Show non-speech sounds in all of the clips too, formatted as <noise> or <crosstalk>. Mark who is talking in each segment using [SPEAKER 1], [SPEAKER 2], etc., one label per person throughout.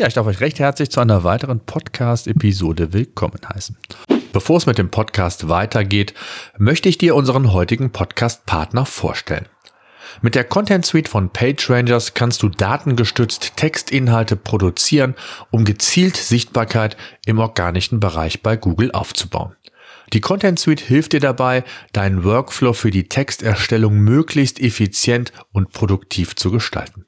[SPEAKER 1] Ja, ich darf euch recht herzlich zu einer weiteren Podcast-Episode willkommen heißen. Bevor es mit dem Podcast weitergeht, möchte ich dir unseren heutigen Podcast-Partner vorstellen. Mit der Content Suite von PageRangers kannst du datengestützt Textinhalte produzieren, um gezielt Sichtbarkeit im organischen Bereich bei Google aufzubauen. Die Content Suite hilft dir dabei, deinen Workflow für die Texterstellung möglichst effizient und produktiv zu gestalten.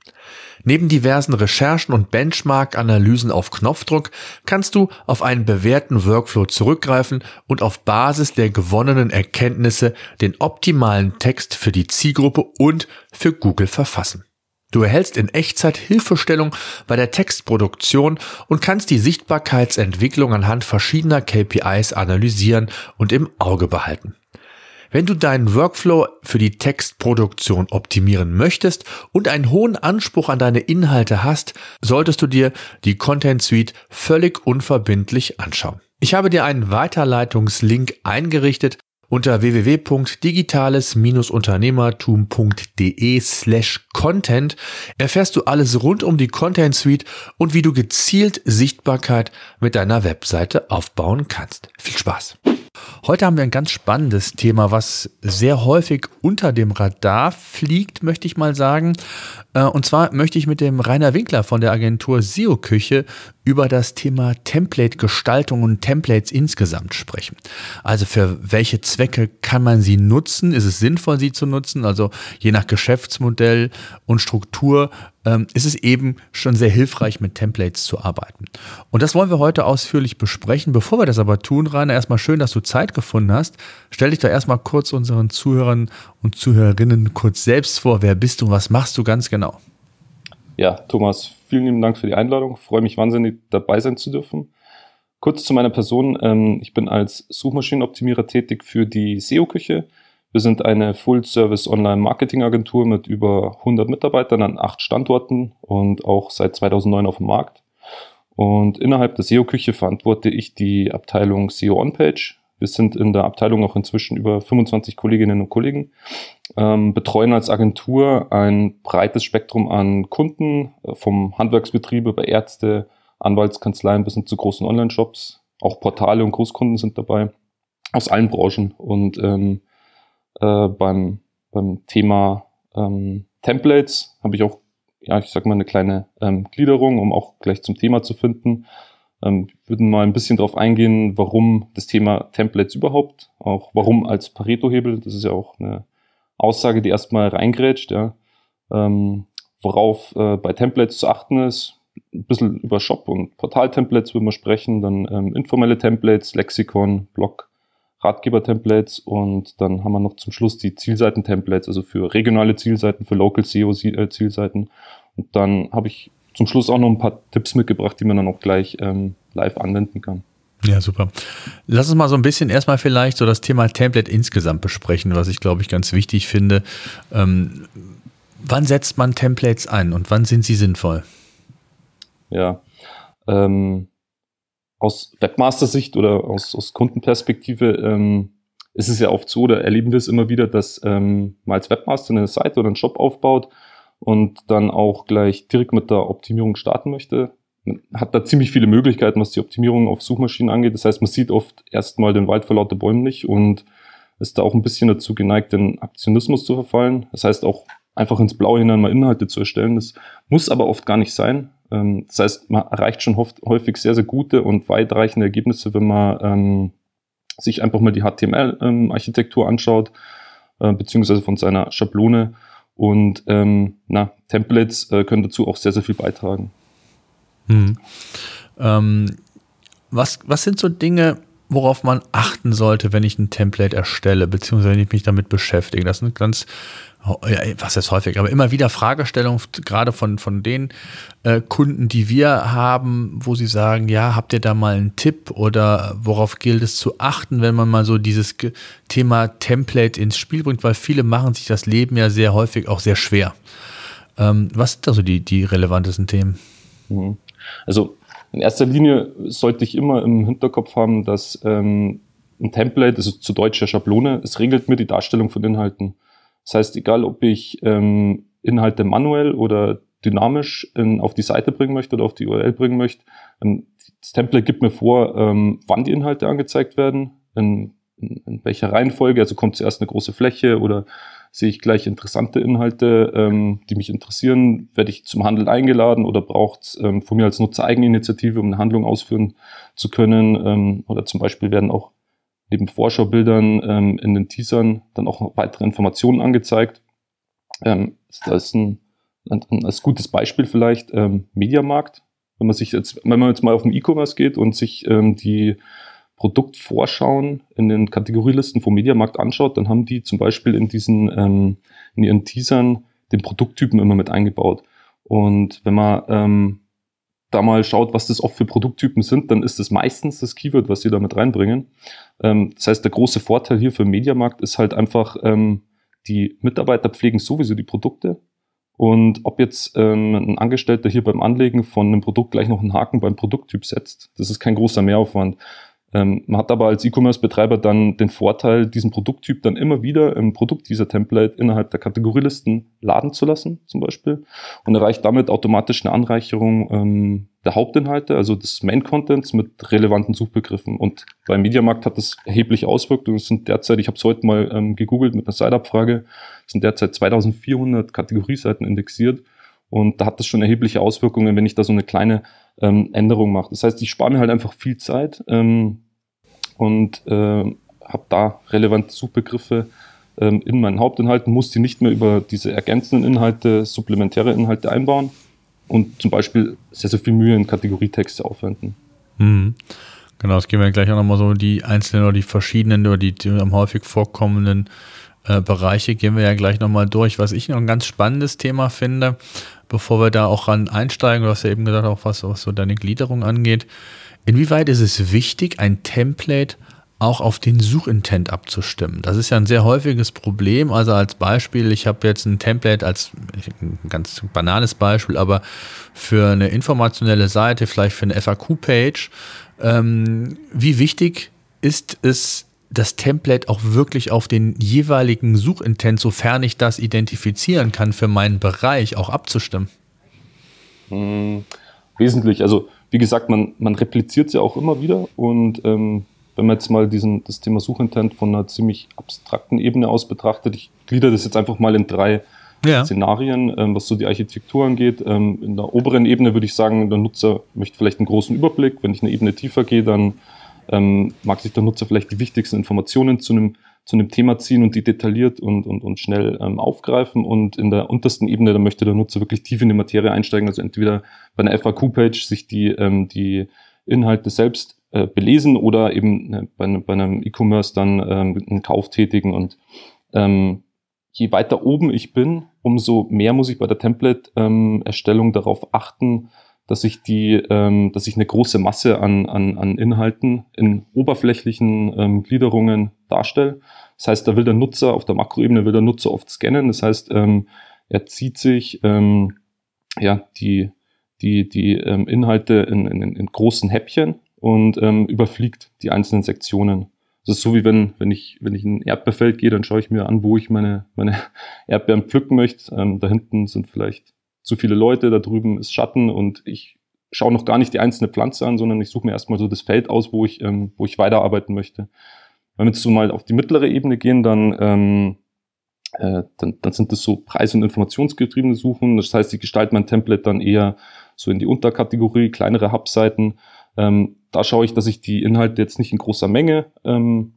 [SPEAKER 1] Neben diversen Recherchen und Benchmark-Analysen auf Knopfdruck kannst du auf einen bewährten Workflow zurückgreifen und auf Basis der gewonnenen Erkenntnisse den optimalen Text für die Zielgruppe und für Google verfassen. Du erhältst in Echtzeit Hilfestellung bei der Textproduktion und kannst die Sichtbarkeitsentwicklung anhand verschiedener KPIs analysieren und im Auge behalten. Wenn du deinen Workflow für die Textproduktion optimieren möchtest und einen hohen Anspruch an deine Inhalte hast, solltest du dir die Content Suite völlig unverbindlich anschauen. Ich habe dir einen Weiterleitungslink eingerichtet unter www.digitales-unternehmertum.de slash content erfährst du alles rund um die Content Suite und wie du gezielt Sichtbarkeit mit deiner Webseite aufbauen kannst. Viel Spaß! Heute haben wir ein ganz spannendes Thema, was sehr häufig unter dem Radar fliegt, möchte ich mal sagen. Äh, und zwar möchte ich mit dem Rainer Winkler von der Agentur SEO Küche über das Thema Template-Gestaltung und Templates insgesamt sprechen. Also für welche Zwecke kann man sie nutzen? Ist es sinnvoll, sie zu nutzen? Also je nach Geschäftsmodell und Struktur ähm, ist es eben schon sehr hilfreich, mit Templates zu arbeiten. Und das wollen wir heute ausführlich besprechen. Bevor wir das aber tun, Rainer, erstmal schön, dass du Zeit gefunden hast. Stell dich doch erstmal kurz unseren Zuhörern und Zuhörerinnen kurz selbst vor. Wer bist du und was machst du ganz genau?
[SPEAKER 2] Ja, Thomas, vielen lieben Dank für die Einladung. Ich freue mich wahnsinnig, dabei sein zu dürfen. Kurz zu meiner Person. Ähm, ich bin als Suchmaschinenoptimierer tätig für die SEO-Küche. Wir sind eine Full-Service Online-Marketing-Agentur mit über 100 Mitarbeitern an acht Standorten und auch seit 2009 auf dem Markt. Und innerhalb der SEO-Küche verantworte ich die Abteilung SEO On-Page. Wir sind in der Abteilung auch inzwischen über 25 Kolleginnen und Kollegen, ähm, betreuen als Agentur ein breites Spektrum an Kunden, äh, vom Handwerksbetrieb über Ärzte, Anwaltskanzleien bis hin zu großen Online-Shops. Auch Portale und Großkunden sind dabei, aus allen Branchen. Und ähm, äh, beim, beim Thema ähm, Templates habe ich auch, ja, ich sag mal, eine kleine ähm, Gliederung, um auch gleich zum Thema zu finden. Ähm, würden mal ein bisschen darauf eingehen, warum das Thema Templates überhaupt, auch warum als Pareto-Hebel, das ist ja auch eine Aussage, die erstmal reingrätscht, ja. Ähm, worauf äh, bei Templates zu achten ist, ein bisschen über Shop- und Portal-Templates würden wir sprechen, dann ähm, informelle Templates, Lexikon, Blog, Ratgeber-Templates und dann haben wir noch zum Schluss die Zielseiten-Templates, also für regionale Zielseiten, für Local SEO-Zielseiten. Und dann habe ich zum Schluss auch noch ein paar Tipps mitgebracht, die man dann auch gleich ähm, live anwenden kann.
[SPEAKER 1] Ja, super. Lass uns mal so ein bisschen erstmal vielleicht so das Thema Template insgesamt besprechen, was ich glaube ich ganz wichtig finde. Ähm, wann setzt man Templates ein und wann sind sie sinnvoll?
[SPEAKER 2] Ja, ähm, aus Webmaster-Sicht oder aus, aus Kundenperspektive ähm, ist es ja oft so, da erleben wir es immer wieder, dass ähm, man als Webmaster eine Seite oder einen Shop aufbaut und dann auch gleich direkt mit der Optimierung starten möchte. Man hat da ziemlich viele Möglichkeiten, was die Optimierung auf Suchmaschinen angeht. Das heißt, man sieht oft erstmal den Wald vor lauter Bäumen nicht und ist da auch ein bisschen dazu geneigt, den Aktionismus zu verfallen. Das heißt auch einfach ins Blaue hinein mal Inhalte zu erstellen. Das muss aber oft gar nicht sein. Ähm, das heißt, man erreicht schon häufig sehr, sehr gute und weitreichende Ergebnisse, wenn man ähm, sich einfach mal die HTML-Architektur ähm, anschaut, äh, beziehungsweise von seiner Schablone und ähm, na, Templates äh, können dazu auch sehr, sehr viel beitragen.
[SPEAKER 1] Hm. Ähm, was, was sind so Dinge, worauf man achten sollte, wenn ich ein Template erstelle, beziehungsweise wenn ich mich damit beschäftige. Das sind ganz, was ist häufig, aber immer wieder Fragestellungen, gerade von, von den äh, Kunden, die wir haben, wo sie sagen, ja, habt ihr da mal einen Tipp oder worauf gilt es zu achten, wenn man mal so dieses Thema Template ins Spiel bringt, weil viele machen sich das Leben ja sehr häufig auch sehr schwer. Ähm, was sind da so die, die relevantesten Themen?
[SPEAKER 2] Mhm. Also in erster Linie sollte ich immer im Hinterkopf haben, dass ähm, ein Template, also zu deutscher Schablone, es regelt mir die Darstellung von Inhalten. Das heißt, egal ob ich ähm, Inhalte manuell oder dynamisch in, auf die Seite bringen möchte oder auf die URL bringen möchte, ähm, das Template gibt mir vor, ähm, wann die Inhalte angezeigt werden, in, in, in welcher Reihenfolge, also kommt zuerst eine große Fläche oder sehe ich gleich interessante Inhalte, ähm, die mich interessieren, werde ich zum Handel eingeladen oder braucht es ähm, von mir als Nutzer Eigeninitiative, um eine Handlung ausführen zu können. Ähm, oder zum Beispiel werden auch neben Vorschaubildern ähm, in den Teasern dann auch weitere Informationen angezeigt. Ähm, das ist ein, ein, ein, als gutes Beispiel vielleicht ähm, Mediamarkt. Wenn man sich jetzt, wenn man jetzt mal auf den E-Commerce geht und sich ähm, die Produktvorschauen in den Kategorielisten vom Mediamarkt anschaut, dann haben die zum Beispiel in diesen, ähm, in ihren Teasern den Produkttypen immer mit eingebaut. Und wenn man ähm, da mal schaut, was das oft für Produkttypen sind, dann ist das meistens das Keyword, was sie da mit reinbringen. Ähm, das heißt, der große Vorteil hier für den Mediamarkt ist halt einfach, ähm, die Mitarbeiter pflegen sowieso die Produkte. Und ob jetzt ähm, ein Angestellter hier beim Anlegen von einem Produkt gleich noch einen Haken beim Produkttyp setzt, das ist kein großer Mehraufwand. Ähm, man hat aber als E-Commerce-Betreiber dann den Vorteil, diesen Produkttyp dann immer wieder im Produkt dieser Template innerhalb der Kategorielisten laden zu lassen, zum Beispiel, und erreicht damit automatisch eine Anreicherung ähm, der Hauptinhalte, also des Main-Contents mit relevanten Suchbegriffen. Und beim Mediamarkt hat das erhebliche Auswirkungen. Es sind derzeit, ich habe es heute mal ähm, gegoogelt mit einer Side-Up-Frage, sind derzeit 2400 Kategorieseiten indexiert. Und da hat das schon erhebliche Auswirkungen, wenn ich da so eine kleine ähm, Änderung mache. Das heißt, ich spare mir halt einfach viel Zeit ähm, und äh, habe da relevante Suchbegriffe ähm, in meinen Hauptinhalten, muss die nicht mehr über diese ergänzenden Inhalte, supplementäre Inhalte einbauen und zum Beispiel sehr, sehr viel Mühe in Kategorietexte aufwenden.
[SPEAKER 1] Mhm. Genau, das gehen wir gleich auch nochmal so die einzelnen oder die verschiedenen oder die, die am häufig vorkommenden äh, Bereiche gehen wir ja gleich nochmal durch. Was ich noch ein ganz spannendes Thema finde, bevor wir da auch ran einsteigen, du hast ja eben gesagt, auch was, was so deine Gliederung angeht. Inwieweit ist es wichtig, ein Template auch auf den Suchintent abzustimmen. Das ist ja ein sehr häufiges Problem. Also als Beispiel, ich habe jetzt ein Template als ein ganz banales Beispiel, aber für eine informationelle Seite, vielleicht für eine FAQ-Page. Ähm, wie wichtig ist es, das Template auch wirklich auf den jeweiligen Suchintent, sofern ich das identifizieren kann, für meinen Bereich auch abzustimmen?
[SPEAKER 2] Hm, wesentlich. Also wie gesagt, man, man repliziert es ja auch immer wieder und ähm, wenn man jetzt mal diesen, das Thema Suchintent von einer ziemlich abstrakten Ebene aus betrachtet, ich glieder das jetzt einfach mal in drei ja. Szenarien, ähm, was so die Architektur angeht. Ähm, in der oberen Ebene würde ich sagen, der Nutzer möchte vielleicht einen großen Überblick. Wenn ich eine Ebene tiefer gehe, dann ähm, mag sich der Nutzer vielleicht die wichtigsten Informationen zu einem, zu einem Thema ziehen und die detailliert und, und, und schnell ähm, aufgreifen. Und in der untersten Ebene, da möchte der Nutzer wirklich tief in die Materie einsteigen, also entweder bei einer FAQ-Page sich die, ähm, die Inhalte selbst äh, belesen oder eben äh, bei, bei, einem E-Commerce dann ähm, einen Kauf tätigen. Und ähm, je weiter oben ich bin, umso mehr muss ich bei der Template-Erstellung ähm, darauf achten, dass ich die, ähm, dass ich eine große Masse an, an, an Inhalten in oberflächlichen ähm, Gliederungen darstelle. Das heißt, da will der Nutzer auf der Makroebene will der Nutzer oft scannen. Das heißt, ähm, er zieht sich ähm, ja die die die ähm, Inhalte in, in, in großen Häppchen und ähm, überfliegt die einzelnen Sektionen. Das ist so wie wenn, wenn ich, wenn ich in ein Erdbeerfeld gehe, dann schaue ich mir an, wo ich meine, meine <laughs> Erdbeeren pflücken möchte. Ähm, da hinten sind vielleicht zu viele Leute, da drüben ist Schatten und ich schaue noch gar nicht die einzelne Pflanze an, sondern ich suche mir erstmal so das Feld aus, wo ich, ähm, wo ich weiterarbeiten möchte. Wenn wir jetzt so mal auf die mittlere Ebene gehen, dann, ähm, äh, dann, dann sind das so preis- und informationsgetriebene Suchen. Das heißt, ich gestalte mein Template dann eher so in die Unterkategorie, kleinere Hubseiten. Ähm, da schaue ich, dass ich die Inhalte jetzt nicht in großer Menge ähm,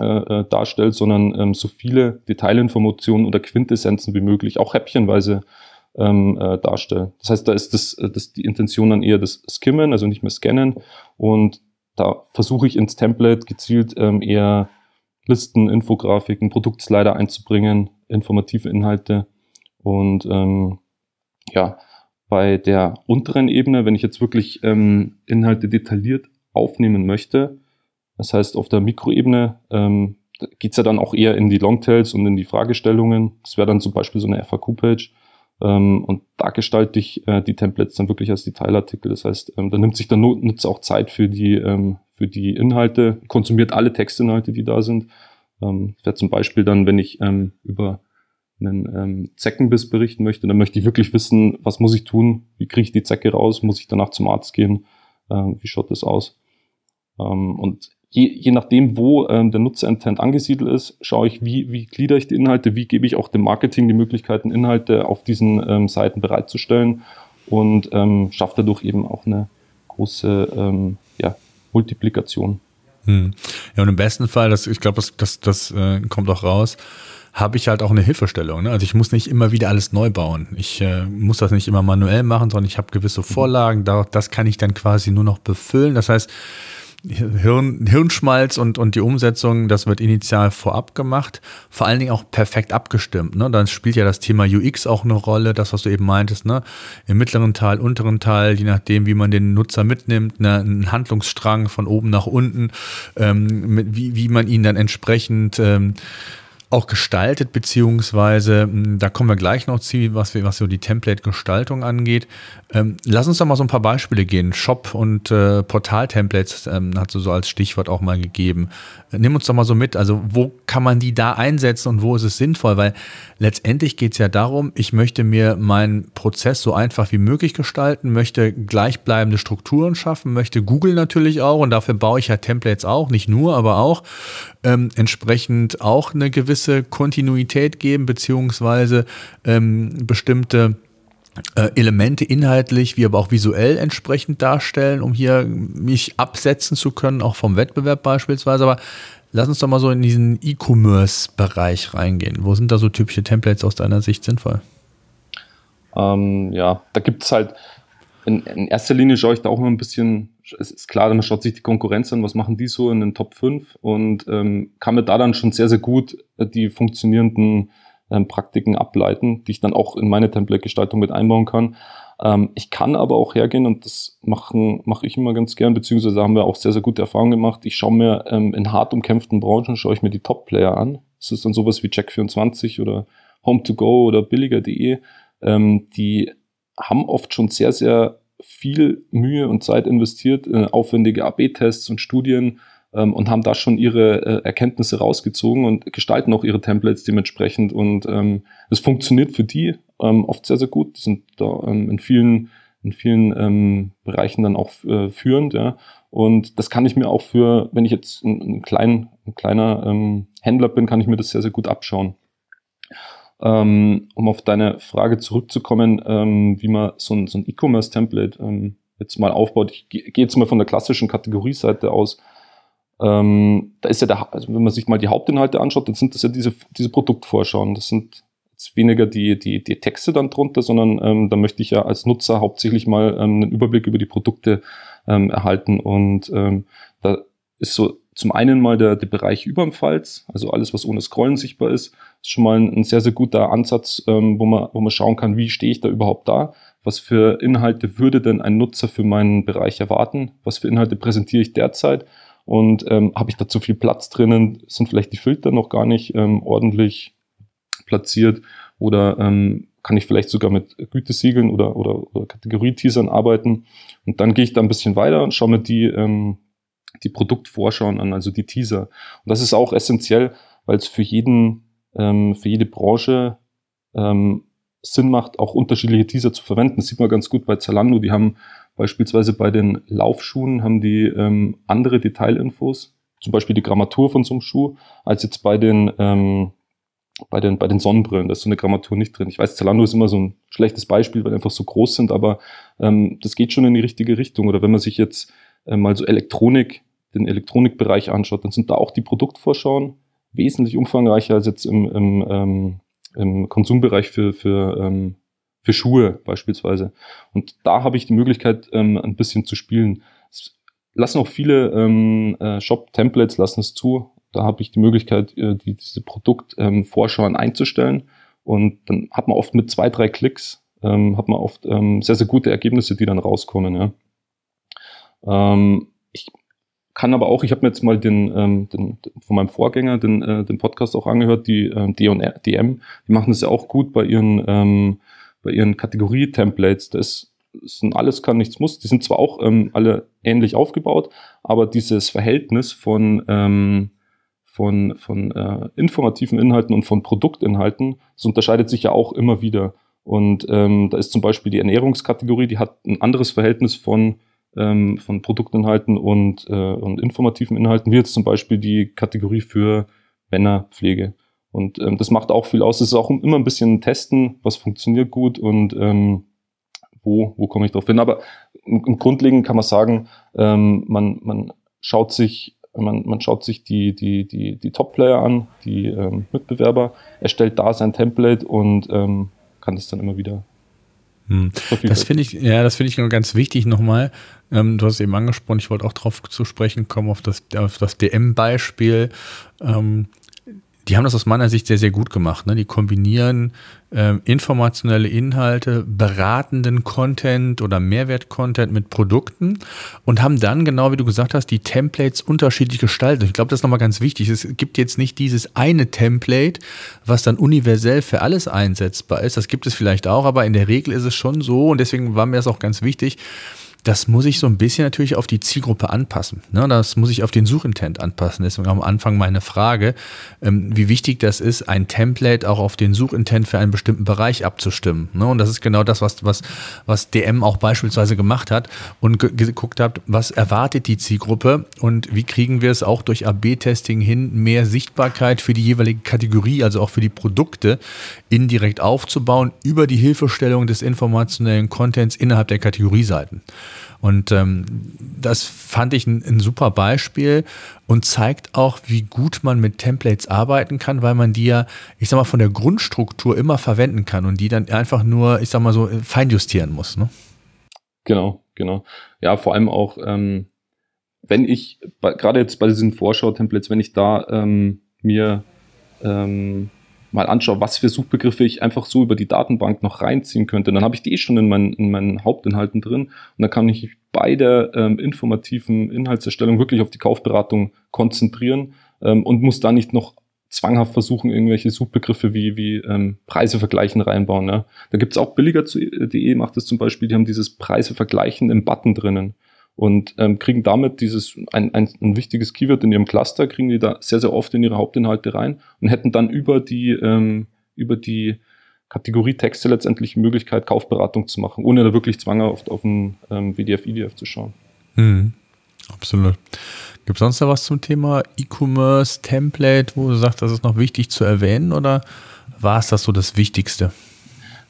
[SPEAKER 2] äh, äh darstelle, sondern ähm, so viele Detailinformationen oder Quintessenzen wie möglich, auch häppchenweise ähm, äh, darstellen. Das heißt, da ist das, äh, das die Intention dann eher das Skimmen, also nicht mehr scannen. Und da versuche ich ins Template gezielt ähm, eher Listen, Infografiken, Produktslider einzubringen, informative Inhalte. Und ähm, ja, bei der unteren Ebene, wenn ich jetzt wirklich ähm, Inhalte detailliert aufnehmen möchte, das heißt auf der Mikroebene, ähm, geht es ja dann auch eher in die Longtails und in die Fragestellungen. Das wäre dann zum Beispiel so eine FAQ-Page. Ähm, und da gestalte ich äh, die Templates dann wirklich als Detailartikel. Das heißt, ähm, da nimmt sich der Nutzer auch Zeit für die, ähm, für die Inhalte, konsumiert alle Textinhalte, die da sind. Ähm, wäre zum Beispiel dann, wenn ich ähm, über einen ähm, Zeckenbiss berichten möchte, dann möchte ich wirklich wissen, was muss ich tun, wie kriege ich die Zecke raus, muss ich danach zum Arzt gehen, äh, wie schaut das aus. Ähm, und je, je nachdem, wo ähm, der Nutzerintent angesiedelt ist, schaue ich, wie, wie glieder ich die Inhalte, wie gebe ich auch dem Marketing die Möglichkeiten, Inhalte auf diesen ähm, Seiten bereitzustellen und ähm, schaffe dadurch eben auch eine große ähm, ja, Multiplikation.
[SPEAKER 1] Hm. Ja, und im besten Fall, das, ich glaube, das, das, das äh, kommt auch raus, habe ich halt auch eine Hilfestellung. Ne? Also ich muss nicht immer wieder alles neu bauen. Ich äh, muss das nicht immer manuell machen, sondern ich habe gewisse mhm. Vorlagen. Da, das kann ich dann quasi nur noch befüllen. Das heißt, Hirn, Hirnschmalz und, und die Umsetzung, das wird initial vorab gemacht, vor allen Dingen auch perfekt abgestimmt. Ne? Dann spielt ja das Thema UX auch eine Rolle, das, was du eben meintest, ne? im mittleren Teil, unteren Teil, je nachdem, wie man den Nutzer mitnimmt, ne? ein Handlungsstrang von oben nach unten, ähm, mit, wie, wie man ihn dann entsprechend ähm, auch gestaltet, beziehungsweise, hm, da kommen wir gleich noch zu, was, was so die Template-Gestaltung angeht. Ähm, lass uns doch mal so ein paar Beispiele gehen. Shop und äh, Portal-Templates ähm, hast du so als Stichwort auch mal gegeben. Nimm uns doch mal so mit. Also, wo kann man die da einsetzen und wo ist es sinnvoll? Weil letztendlich geht es ja darum, ich möchte mir meinen Prozess so einfach wie möglich gestalten, möchte gleichbleibende Strukturen schaffen, möchte Google natürlich auch und dafür baue ich ja Templates auch, nicht nur, aber auch ähm, entsprechend auch eine gewisse Kontinuität geben, beziehungsweise ähm, bestimmte äh, Elemente inhaltlich wie aber auch visuell entsprechend darstellen, um hier mich absetzen zu können, auch vom Wettbewerb beispielsweise. Aber lass uns doch mal so in diesen E-Commerce-Bereich reingehen. Wo sind da so typische Templates aus deiner Sicht sinnvoll?
[SPEAKER 2] Ähm, ja, da gibt es halt, in, in, erster Linie schaue ich da auch immer ein bisschen, es ist klar, man schaut sich die Konkurrenz an, was machen die so in den Top 5 und ähm, kann mir da dann schon sehr, sehr gut die funktionierenden ähm, Praktiken ableiten, die ich dann auch in meine Template-Gestaltung mit einbauen kann. Ähm, ich kann aber auch hergehen und das mache ich immer ganz gern, beziehungsweise haben wir auch sehr, sehr gute Erfahrungen gemacht. Ich schaue mir ähm, in hart umkämpften Branchen, schaue ich mir die Top-Player an. Das ist dann sowas wie Check24 oder Home2Go oder billiger.de. Ähm, die haben oft schon sehr, sehr viel Mühe und Zeit investiert in aufwendige AB-Tests und Studien, ähm, und haben da schon ihre äh, Erkenntnisse rausgezogen und gestalten auch ihre Templates dementsprechend. Und ähm, es funktioniert für die ähm, oft sehr, sehr gut. Die sind da ähm, in vielen, in vielen ähm, Bereichen dann auch äh, führend. Ja. Und das kann ich mir auch für, wenn ich jetzt ein, ein, klein, ein kleiner ähm, Händler bin, kann ich mir das sehr, sehr gut abschauen. Ähm, um auf deine Frage zurückzukommen, ähm, wie man so ein, so ein E-Commerce-Template ähm, jetzt mal aufbaut. Ich gehe jetzt mal von der klassischen Kategorieseite aus. Da ist ja der, also wenn man sich mal die Hauptinhalte anschaut, dann sind das ja diese, diese Produktvorschauen. Das sind jetzt weniger die, die, die Texte dann drunter, sondern da möchte ich ja als Nutzer hauptsächlich mal einen Überblick über die Produkte erhalten. Und da ist so zum einen mal der, der Bereich über dem Falz, also alles, was ohne Scrollen sichtbar ist, ist schon mal ein, ein sehr, sehr guter Ansatz, ähm, wo, man, wo man schauen kann, wie stehe ich da überhaupt da, was für Inhalte würde denn ein Nutzer für meinen Bereich erwarten, was für Inhalte präsentiere ich derzeit und ähm, habe ich da zu viel Platz drinnen? Sind vielleicht die Filter noch gar nicht ähm, ordentlich platziert? Oder ähm, kann ich vielleicht sogar mit Gütesiegeln oder, oder, oder Kategorie-Teasern arbeiten? Und dann gehe ich da ein bisschen weiter und schaue mir die, ähm, die Produktvorschauen an, also die Teaser. Und das ist auch essentiell, weil es für jeden, ähm, für jede Branche ähm, Sinn macht, auch unterschiedliche Teaser zu verwenden. Das sieht man ganz gut bei Zalando. Die haben Beispielsweise bei den Laufschuhen haben die ähm, andere Detailinfos, zum Beispiel die Grammatur von so einem Schuh, als jetzt bei den, ähm, bei den, bei den Sonnenbrillen. Da ist so eine Grammatur nicht drin. Ich weiß, Zalando ist immer so ein schlechtes Beispiel, weil einfach so groß sind, aber ähm, das geht schon in die richtige Richtung. Oder wenn man sich jetzt äh, mal so Elektronik, den Elektronikbereich anschaut, dann sind da auch die Produktvorschauen wesentlich umfangreicher als jetzt im, im, ähm, im Konsumbereich für, für ähm, für Schuhe beispielsweise. Und da habe ich die Möglichkeit, ähm, ein bisschen zu spielen. Es lassen auch viele ähm, äh, Shop-Templates lassen es zu. Da habe ich die Möglichkeit, äh, die, diese Produktvorschauen ähm, einzustellen. Und dann hat man oft mit zwei, drei Klicks, ähm, hat man oft ähm, sehr, sehr gute Ergebnisse, die dann rauskommen. Ja. Ähm, kann aber auch, ich habe mir jetzt mal den, ähm, den, von meinem Vorgänger den, äh, den Podcast auch angehört, die äh, D&DM, die machen das ja auch gut bei ihren, ähm, bei ihren Kategorie-Templates. Das sind alles kann, nichts muss. Die sind zwar auch ähm, alle ähnlich aufgebaut, aber dieses Verhältnis von, ähm, von, von äh, informativen Inhalten und von Produktinhalten, das unterscheidet sich ja auch immer wieder. Und ähm, da ist zum Beispiel die Ernährungskategorie, die hat ein anderes Verhältnis von, ähm, von Produktinhalten und, äh, und informativen Inhalten, wie jetzt zum Beispiel die Kategorie für Männerpflege. Und ähm, das macht auch viel aus. Es ist auch immer ein bisschen testen, was funktioniert gut und ähm, wo, wo komme ich drauf hin. Aber im, im Grundlegend kann man sagen, ähm, man, man schaut sich man, man schaut sich die, die, die, die Top-Player an, die ähm, Mitbewerber, erstellt da sein Template und ähm, kann das dann immer wieder.
[SPEAKER 1] Hm. Das finde ich, ja, das finde ich ganz wichtig nochmal. Ähm, du hast es eben angesprochen, ich wollte auch darauf zu sprechen kommen, auf das, auf das DM-Beispiel. Ähm, die haben das aus meiner Sicht sehr, sehr gut gemacht. Ne? Die kombinieren äh, informationelle Inhalte, beratenden Content oder Mehrwert-Content mit Produkten und haben dann, genau wie du gesagt hast, die Templates unterschiedlich gestaltet. Ich glaube, das ist nochmal ganz wichtig. Es gibt jetzt nicht dieses eine Template, was dann universell für alles einsetzbar ist. Das gibt es vielleicht auch, aber in der Regel ist es schon so und deswegen war mir das auch ganz wichtig, das muss ich so ein bisschen natürlich auf die Zielgruppe anpassen. Ne? Das muss ich auf den Suchintent anpassen. Deswegen am Anfang meine Frage, ähm, wie wichtig das ist, ein Template auch auf den Suchintent für einen bestimmten Bereich abzustimmen. Ne? Und das ist genau das, was, was, was DM auch beispielsweise gemacht hat und geguckt hat, was erwartet die Zielgruppe und wie kriegen wir es auch durch AB-Testing hin, mehr Sichtbarkeit für die jeweilige Kategorie, also auch für die Produkte indirekt aufzubauen über die Hilfestellung des informationellen Contents innerhalb der Kategorieseiten. Und ähm, das fand ich ein, ein, super Beispiel und zeigt auch, wie gut man mit Templates arbeiten kann, weil man die ja, ich sag mal, von der Grundstruktur immer verwenden kann und die dann einfach nur, ich sag mal so, feinjustieren muss. Ne?
[SPEAKER 2] Genau, genau. Ja, vor allem auch, ähm, wenn ich, gerade jetzt bei diesen Vorschau-Templates, wenn ich da ähm, mir ähm, mal anschaue, was für Suchbegriffe ich einfach so über die Datenbank noch reinziehen könnte, dann habe ich die eh schon in meinen, in meinen Hauptinhalten drin und dann kann ich bei der ähm, informativen Inhaltserstellung wirklich auf die Kaufberatung konzentrieren ähm, und muss da nicht noch zwanghaft versuchen, irgendwelche Suchbegriffe wie, wie ähm, Preise vergleichen reinbauen. Ja. Da gibt's auch billiger.de, macht das zum Beispiel, die haben dieses Preise vergleichen im Button drinnen und ähm, kriegen damit dieses ein, ein, ein wichtiges Keyword in ihrem Cluster, kriegen die da sehr, sehr oft in ihre Hauptinhalte rein und hätten dann über die, ähm, über die Kategorie Texte letztendlich die Möglichkeit, Kaufberatung zu machen, ohne da wirklich zwanghaft auf ein ähm, WDF, IDF zu schauen.
[SPEAKER 1] Mhm. Absolut. Gibt es sonst noch was zum Thema E-Commerce, Template, wo du sagst, das ist noch wichtig zu erwähnen oder war es das so das Wichtigste?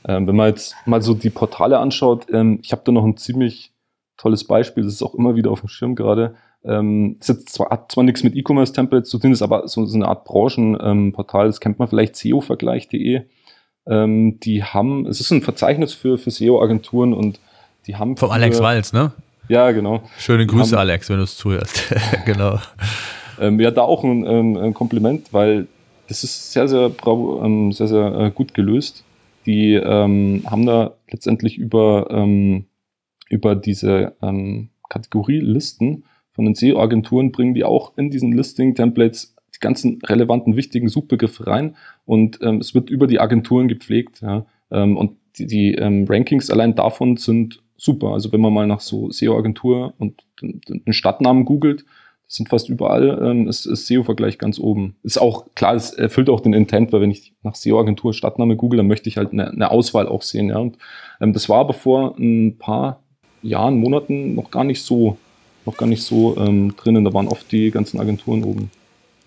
[SPEAKER 2] Ähm, wenn man jetzt mal so die Portale anschaut, ähm, ich habe da noch ein ziemlich tolles Beispiel, das ist auch immer wieder auf dem Schirm gerade. Ähm, es zwar, hat zwar nichts mit E-Commerce-Templates zu tun, ist aber so, so eine Art Branchenportal, ähm, das kennt man vielleicht, SEO-Vergleich.de. Ähm, die haben, es ist ein Verzeichnis für, für SEO-Agenturen und die haben.
[SPEAKER 1] Vom Alex Walz, ne?
[SPEAKER 2] Ja, genau.
[SPEAKER 1] Schöne Grüße, haben, Alex, wenn du es zuhörst. <laughs> genau.
[SPEAKER 2] Ähm, ja, da auch ein, ähm, ein, Kompliment, weil das ist sehr, sehr, ähm, sehr, sehr äh, gut gelöst. Die ähm, haben da letztendlich über ähm, über diese ähm, Kategorielisten von den SEO-Agenturen bringen die auch in diesen Listing-Templates die ganzen relevanten, wichtigen Suchbegriffe rein und ähm, es wird über die Agenturen gepflegt. Ja? Ähm, und die, die ähm, Rankings allein davon sind super. Also wenn man mal nach so SEO-Agentur und den, Stadtnamen googelt, das sind fast überall, ähm, ist, ist SEO-Vergleich ganz oben. Ist auch klar, es erfüllt auch den Intent, weil wenn ich nach SEO-Agentur Stadtname google, dann möchte ich halt eine, eine Auswahl auch sehen. Ja? Und ähm, das war aber vor ein paar Jahren, Monaten noch gar nicht so, noch gar nicht so ähm, drinnen. Da waren oft die ganzen Agenturen oben.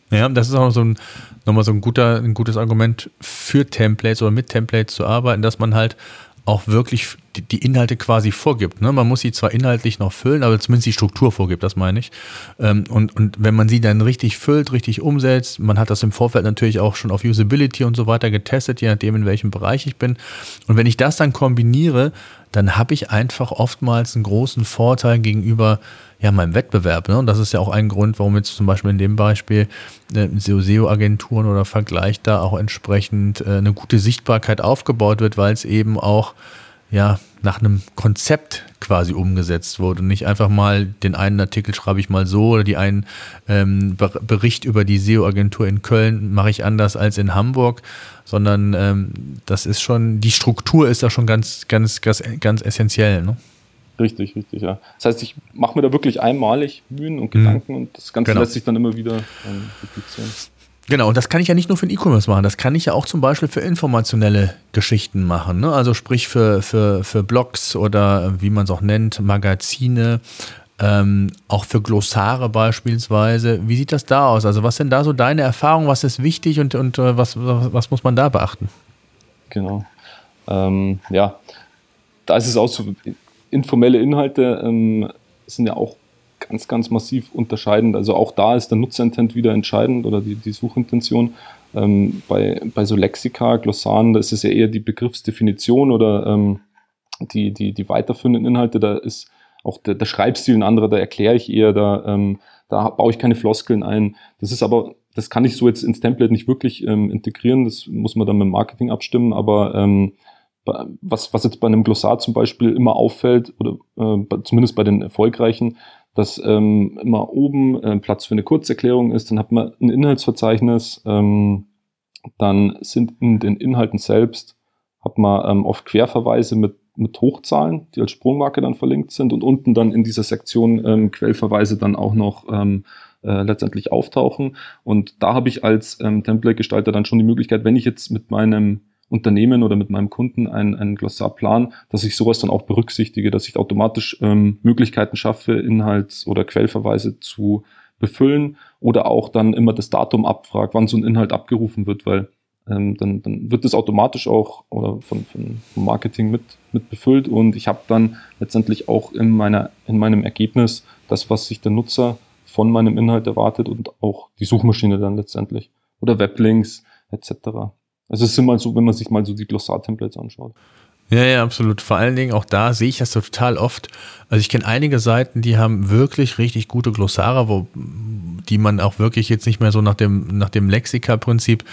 [SPEAKER 1] Ja, das ist auch so ein, nochmal so ein guter, ein gutes Argument für Templates oder mit Templates zu arbeiten, dass man halt auch wirklich die Inhalte quasi vorgibt. Ne? Man muss sie zwar inhaltlich noch füllen, aber zumindest die Struktur vorgibt, das meine ich. Ähm, und, und wenn man sie dann richtig füllt, richtig umsetzt, man hat das im Vorfeld natürlich auch schon auf Usability und so weiter getestet, je nachdem, in welchem Bereich ich bin. Und wenn ich das dann kombiniere, dann habe ich einfach oftmals einen großen Vorteil gegenüber ja, meinem Wettbewerb. Ne? Und das ist ja auch ein Grund, warum jetzt zum Beispiel in dem Beispiel äh, SEO-Agenturen oder Vergleich da auch entsprechend äh, eine gute Sichtbarkeit aufgebaut wird, weil es eben auch ja, nach einem Konzept quasi umgesetzt wurde. Nicht einfach mal den einen Artikel schreibe ich mal so oder die einen ähm, Bericht über die SEO-Agentur in Köln mache ich anders als in Hamburg, sondern ähm, das ist schon, die Struktur ist da schon ganz, ganz, ganz, ganz essentiell. Ne?
[SPEAKER 2] Richtig, richtig, ja. Das heißt, ich mache mir da wirklich einmalig Mühen und Gedanken mhm. und das Ganze genau. lässt sich dann immer wieder ähm, replizieren.
[SPEAKER 1] Genau, und das kann ich ja nicht nur für den E-Commerce machen, das kann ich ja auch zum Beispiel für informationelle Geschichten machen. Ne? Also sprich für, für, für Blogs oder wie man es auch nennt, Magazine, ähm, auch für Glossare beispielsweise. Wie sieht das da aus? Also was sind da so deine Erfahrungen, was ist wichtig und, und äh, was, was muss man da beachten?
[SPEAKER 2] Genau. Ähm, ja, da ist es auch so, informelle Inhalte ähm, sind ja auch ganz, ganz massiv unterscheidend. Also auch da ist der Nutzerintent wieder entscheidend oder die, die Suchintention. Ähm, bei, bei so Lexika, Glossaren, da ist es ja eher die Begriffsdefinition oder ähm, die, die, die weiterführenden Inhalte, da ist auch der, der Schreibstil ein anderer, da erkläre ich eher, da, ähm, da baue ich keine Floskeln ein. Das ist aber, das kann ich so jetzt ins Template nicht wirklich ähm, integrieren, das muss man dann mit Marketing abstimmen, aber ähm, was, was jetzt bei einem Glossar zum Beispiel immer auffällt, oder äh, zumindest bei den erfolgreichen, dass ähm, immer oben äh, Platz für eine Kurzerklärung ist, dann hat man ein Inhaltsverzeichnis, ähm, dann sind in den Inhalten selbst, hat man ähm, oft Querverweise mit, mit Hochzahlen, die als Sprungmarke dann verlinkt sind und unten dann in dieser Sektion ähm, Quellverweise dann auch noch ähm, äh, letztendlich auftauchen. Und da habe ich als ähm, Template-Gestalter dann schon die Möglichkeit, wenn ich jetzt mit meinem Unternehmen oder mit meinem Kunden einen, einen Glossarplan, dass ich sowas dann auch berücksichtige, dass ich automatisch ähm, Möglichkeiten schaffe, Inhalts- oder Quellverweise zu befüllen oder auch dann immer das Datum abfragt, wann so ein Inhalt abgerufen wird, weil ähm, dann, dann wird das automatisch auch oder von, von Marketing mit, mit befüllt und ich habe dann letztendlich auch in, meiner, in meinem Ergebnis das, was sich der Nutzer von meinem Inhalt erwartet und auch die Suchmaschine dann letztendlich oder Weblinks etc. Also es ist immer so, wenn man sich mal so die Glossar-Templates anschaut.
[SPEAKER 1] Ja, ja, absolut. Vor allen Dingen auch da sehe ich das total oft. Also ich kenne einige Seiten, die haben wirklich richtig gute Glossare, wo die man auch wirklich jetzt nicht mehr so nach dem, nach dem Lexika-Prinzip,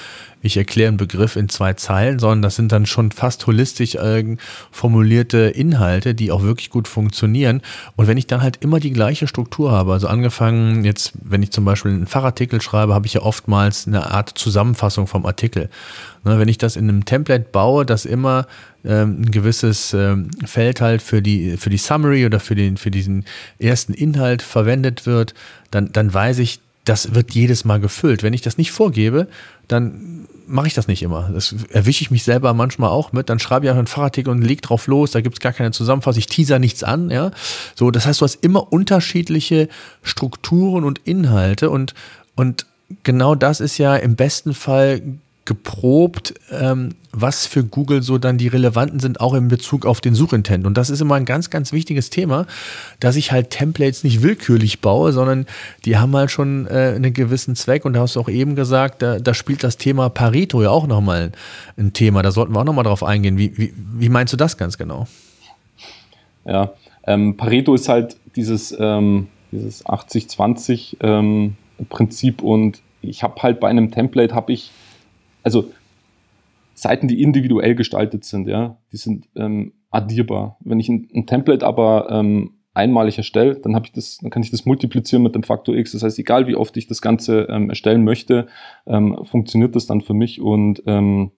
[SPEAKER 1] ich erkläre einen Begriff in zwei Zeilen, sondern das sind dann schon fast holistisch äh, formulierte Inhalte, die auch wirklich gut funktionieren. Und wenn ich dann halt immer die gleiche Struktur habe, also angefangen jetzt, wenn ich zum Beispiel einen Fachartikel schreibe, habe ich ja oftmals eine Art Zusammenfassung vom Artikel. Ne, wenn ich das in einem Template baue, das immer ähm, ein gewisses ähm, Feld halt für die, für die Summary oder für, den, für diesen ersten Inhalt verwendet wird, dann, dann weiß ich, das wird jedes Mal gefüllt. Wenn ich das nicht vorgebe, dann mache ich das nicht immer. Das erwische ich mich selber manchmal auch mit. Dann schreibe ich einfach einen Fahrradticket und leg drauf los. Da gibt es gar keine Zusammenfassung. Ich teaser nichts an. Ja, so. Das heißt, du hast immer unterschiedliche Strukturen und Inhalte und und genau das ist ja im besten Fall geprobt, ähm, was für Google so dann die relevanten sind, auch in Bezug auf den Suchintent. Und das ist immer ein ganz, ganz wichtiges Thema, dass ich halt Templates nicht willkürlich baue, sondern die haben halt schon äh, einen gewissen Zweck. Und da hast du auch eben gesagt, da, da spielt das Thema Pareto ja auch nochmal ein Thema. Da sollten wir auch nochmal drauf eingehen. Wie, wie, wie meinst du das ganz genau?
[SPEAKER 2] Ja, ähm, Pareto ist halt dieses, ähm, dieses 80-20 ähm, und ich habe halt bei einem Template habe ich also Seiten, die individuell gestaltet sind, ja, die sind ähm, addierbar. Wenn ich ein, ein Template aber ähm, einmalig erstelle, dann habe ich das, dann kann ich das multiplizieren mit dem Faktor X. Das heißt, egal wie oft ich das Ganze ähm, erstellen möchte, ähm, funktioniert das dann für mich und ähm,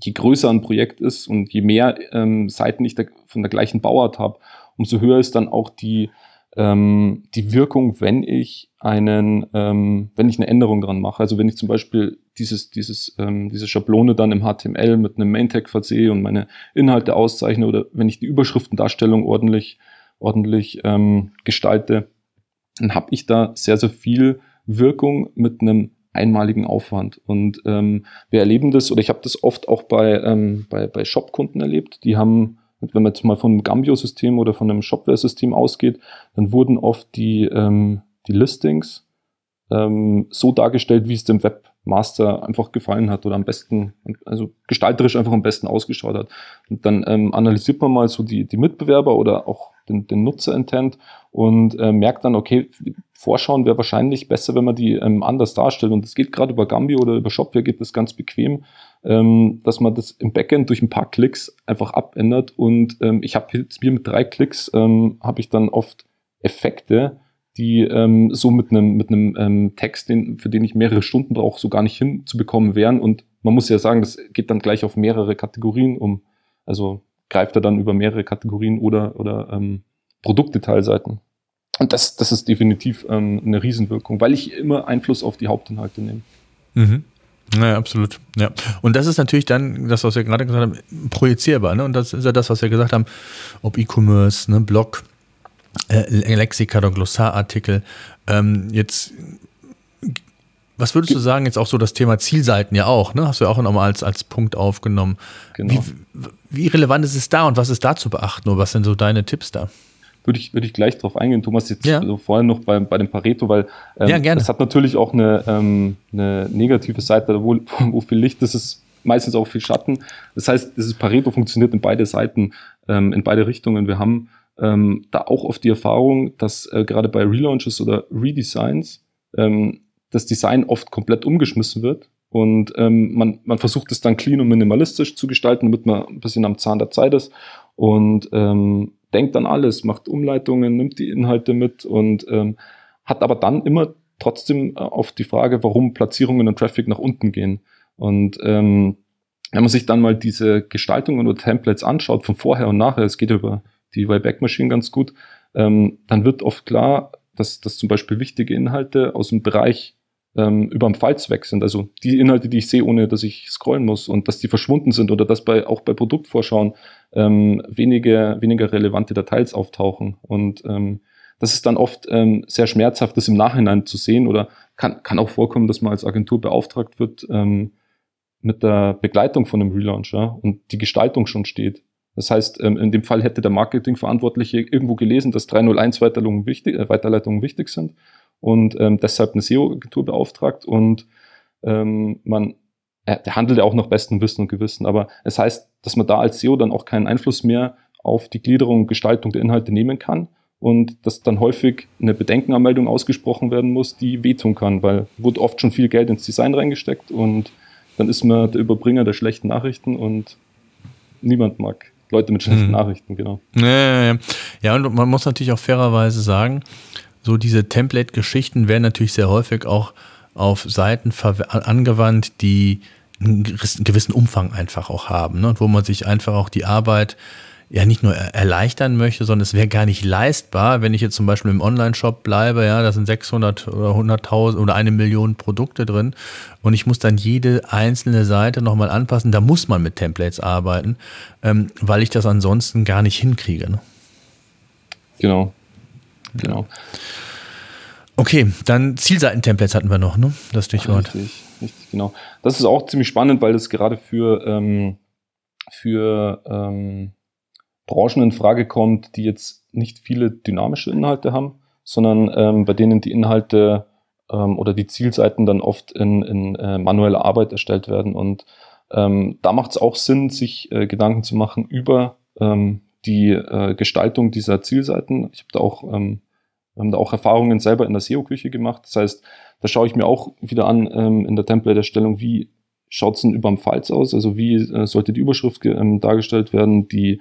[SPEAKER 2] je größer ein Projekt ist und je mehr ähm, Seiten ich da von der gleichen Bauart habe, umso höher ist dann auch die ähm, die Wirkung, wenn ich einen, ähm, wenn ich eine Änderung dran mache. Also wenn ich zum Beispiel dieses, dieses, ähm, diese Schablone dann im HTML mit einem Main-Tag versehe und meine Inhalte auszeichne oder wenn ich die Überschriftendarstellung ordentlich, ordentlich ähm, gestalte, dann habe ich da sehr, sehr viel Wirkung mit einem einmaligen Aufwand. Und ähm, wir erleben das, oder ich habe das oft auch bei, ähm, bei, bei Shop-Kunden erlebt, die haben wenn man jetzt mal von einem Gambio-System oder von einem Shopware-System ausgeht, dann wurden oft die, ähm, die Listings ähm, so dargestellt, wie es dem Web Master einfach gefallen hat oder am besten, also gestalterisch einfach am besten ausgeschaut hat. Und dann ähm, analysiert man mal so die, die Mitbewerber oder auch den, den Nutzer-Intent und äh, merkt dann, okay, Vorschauen wäre wahrscheinlich besser, wenn man die ähm, anders darstellt. Und es geht gerade über Gambio oder über Shopware geht das ganz bequem, ähm, dass man das im Backend durch ein paar Klicks einfach abändert. Und ähm, ich habe jetzt mir mit drei Klicks ähm, habe ich dann oft Effekte, die ähm, so mit einem mit einem ähm, Text, den, für den ich mehrere Stunden brauche, so gar nicht hinzubekommen wären. Und man muss ja sagen, das geht dann gleich auf mehrere Kategorien um. Also greift er dann über mehrere Kategorien oder oder ähm, Produktdetailseiten. Und das, das ist definitiv ähm, eine Riesenwirkung, weil ich immer Einfluss auf die Hauptinhalte nehme.
[SPEAKER 1] Mhm. Ja, absolut. Ja. Und das ist natürlich dann, das, was wir gerade gesagt haben, projizierbar. Ne? Und das ist ja das, was wir gesagt haben, ob E-Commerce, ne, Blog, äh, Lexika oder Glossarartikel. Ähm, jetzt, was würdest du sagen, jetzt auch so das Thema Zielseiten ja auch, ne? Hast du ja auch nochmal als, als Punkt aufgenommen. Genau. Wie, wie relevant ist es da und was ist da zu beachten? Oder was sind so deine Tipps da?
[SPEAKER 2] Würde ich, würde ich gleich drauf eingehen, Thomas, jetzt ja. also vorhin noch bei, bei dem Pareto, weil
[SPEAKER 1] ähm, ja,
[SPEAKER 2] das hat natürlich auch eine, ähm, eine negative Seite, wo, <laughs> wo viel Licht ist, ist meistens auch viel Schatten. Das heißt, dieses Pareto funktioniert in beide Seiten, ähm, in beide Richtungen. Wir haben ähm, da auch oft die Erfahrung, dass äh, gerade bei Relaunches oder Redesigns ähm, das Design oft komplett umgeschmissen wird und ähm, man, man versucht es dann clean und minimalistisch zu gestalten, damit man ein bisschen am Zahn der Zeit ist und ähm, denkt an alles, macht Umleitungen, nimmt die Inhalte mit und ähm, hat aber dann immer trotzdem äh, auf die Frage, warum Platzierungen und Traffic nach unten gehen. Und ähm, wenn man sich dann mal diese Gestaltungen oder Templates anschaut von vorher und nachher, es geht über die Wayback Machine ganz gut, ähm, dann wird oft klar, dass, dass zum Beispiel wichtige Inhalte aus dem Bereich ähm, über dem Pfalz weg sind. Also die Inhalte, die ich sehe, ohne dass ich scrollen muss und dass die verschwunden sind oder dass bei auch bei Produktvorschauen ähm, wenige, weniger relevante Details auftauchen. Und ähm, das ist dann oft ähm, sehr schmerzhaft, das im Nachhinein zu sehen oder kann, kann auch vorkommen, dass man als Agentur beauftragt wird ähm, mit der Begleitung von einem Relaunch ja, und die Gestaltung schon steht. Das heißt, ähm, in dem Fall hätte der Marketingverantwortliche irgendwo gelesen, dass 301 Weiterleitungen wichtig, äh, Weiterleitungen wichtig sind und ähm, deshalb eine SEO-Agentur beauftragt und ähm, man äh, der handelt ja auch nach bestem Wissen und Gewissen, aber es heißt, dass man da als SEO dann auch keinen Einfluss mehr auf die Gliederung und Gestaltung der Inhalte nehmen kann und dass dann häufig eine Bedenkenanmeldung ausgesprochen werden muss, die wehtun kann, weil wurde oft schon viel Geld ins Design reingesteckt und dann ist man der Überbringer der schlechten Nachrichten und niemand mag Leute mit schlechten hm. Nachrichten, genau.
[SPEAKER 1] Ja, ja, ja. ja, und man muss natürlich auch fairerweise sagen, so diese Template-Geschichten werden natürlich sehr häufig auch auf Seiten angewandt, die einen gewissen Umfang einfach auch haben, ne? und wo man sich einfach auch die Arbeit ja nicht nur erleichtern möchte, sondern es wäre gar nicht leistbar, wenn ich jetzt zum Beispiel im Online-Shop bleibe, ja, da sind 600 oder 100.000 oder eine Million Produkte drin und ich muss dann jede einzelne Seite nochmal anpassen. Da muss man mit Templates arbeiten, ähm, weil ich das ansonsten gar nicht hinkriege. Ne?
[SPEAKER 2] Genau, Genau.
[SPEAKER 1] Okay, dann Zielseitentemplates hatten wir noch, ne? Das Stichwort.
[SPEAKER 2] Richtig, richtig, genau. Das ist auch ziemlich spannend, weil das gerade für, ähm, für ähm, Branchen in Frage kommt, die jetzt nicht viele dynamische Inhalte haben, sondern ähm, bei denen die Inhalte ähm, oder die Zielseiten dann oft in, in äh, manueller Arbeit erstellt werden. Und ähm, da macht es auch Sinn, sich äh, Gedanken zu machen über ähm, die äh, Gestaltung dieser Zielseiten. Ich habe da auch, ähm, haben da auch Erfahrungen selber in der SEO-Küche gemacht. Das heißt, da schaue ich mir auch wieder an ähm, in der Template-Erstellung, wie schaut es denn über dem Falz aus? Also wie äh, sollte die Überschrift ähm, dargestellt werden, die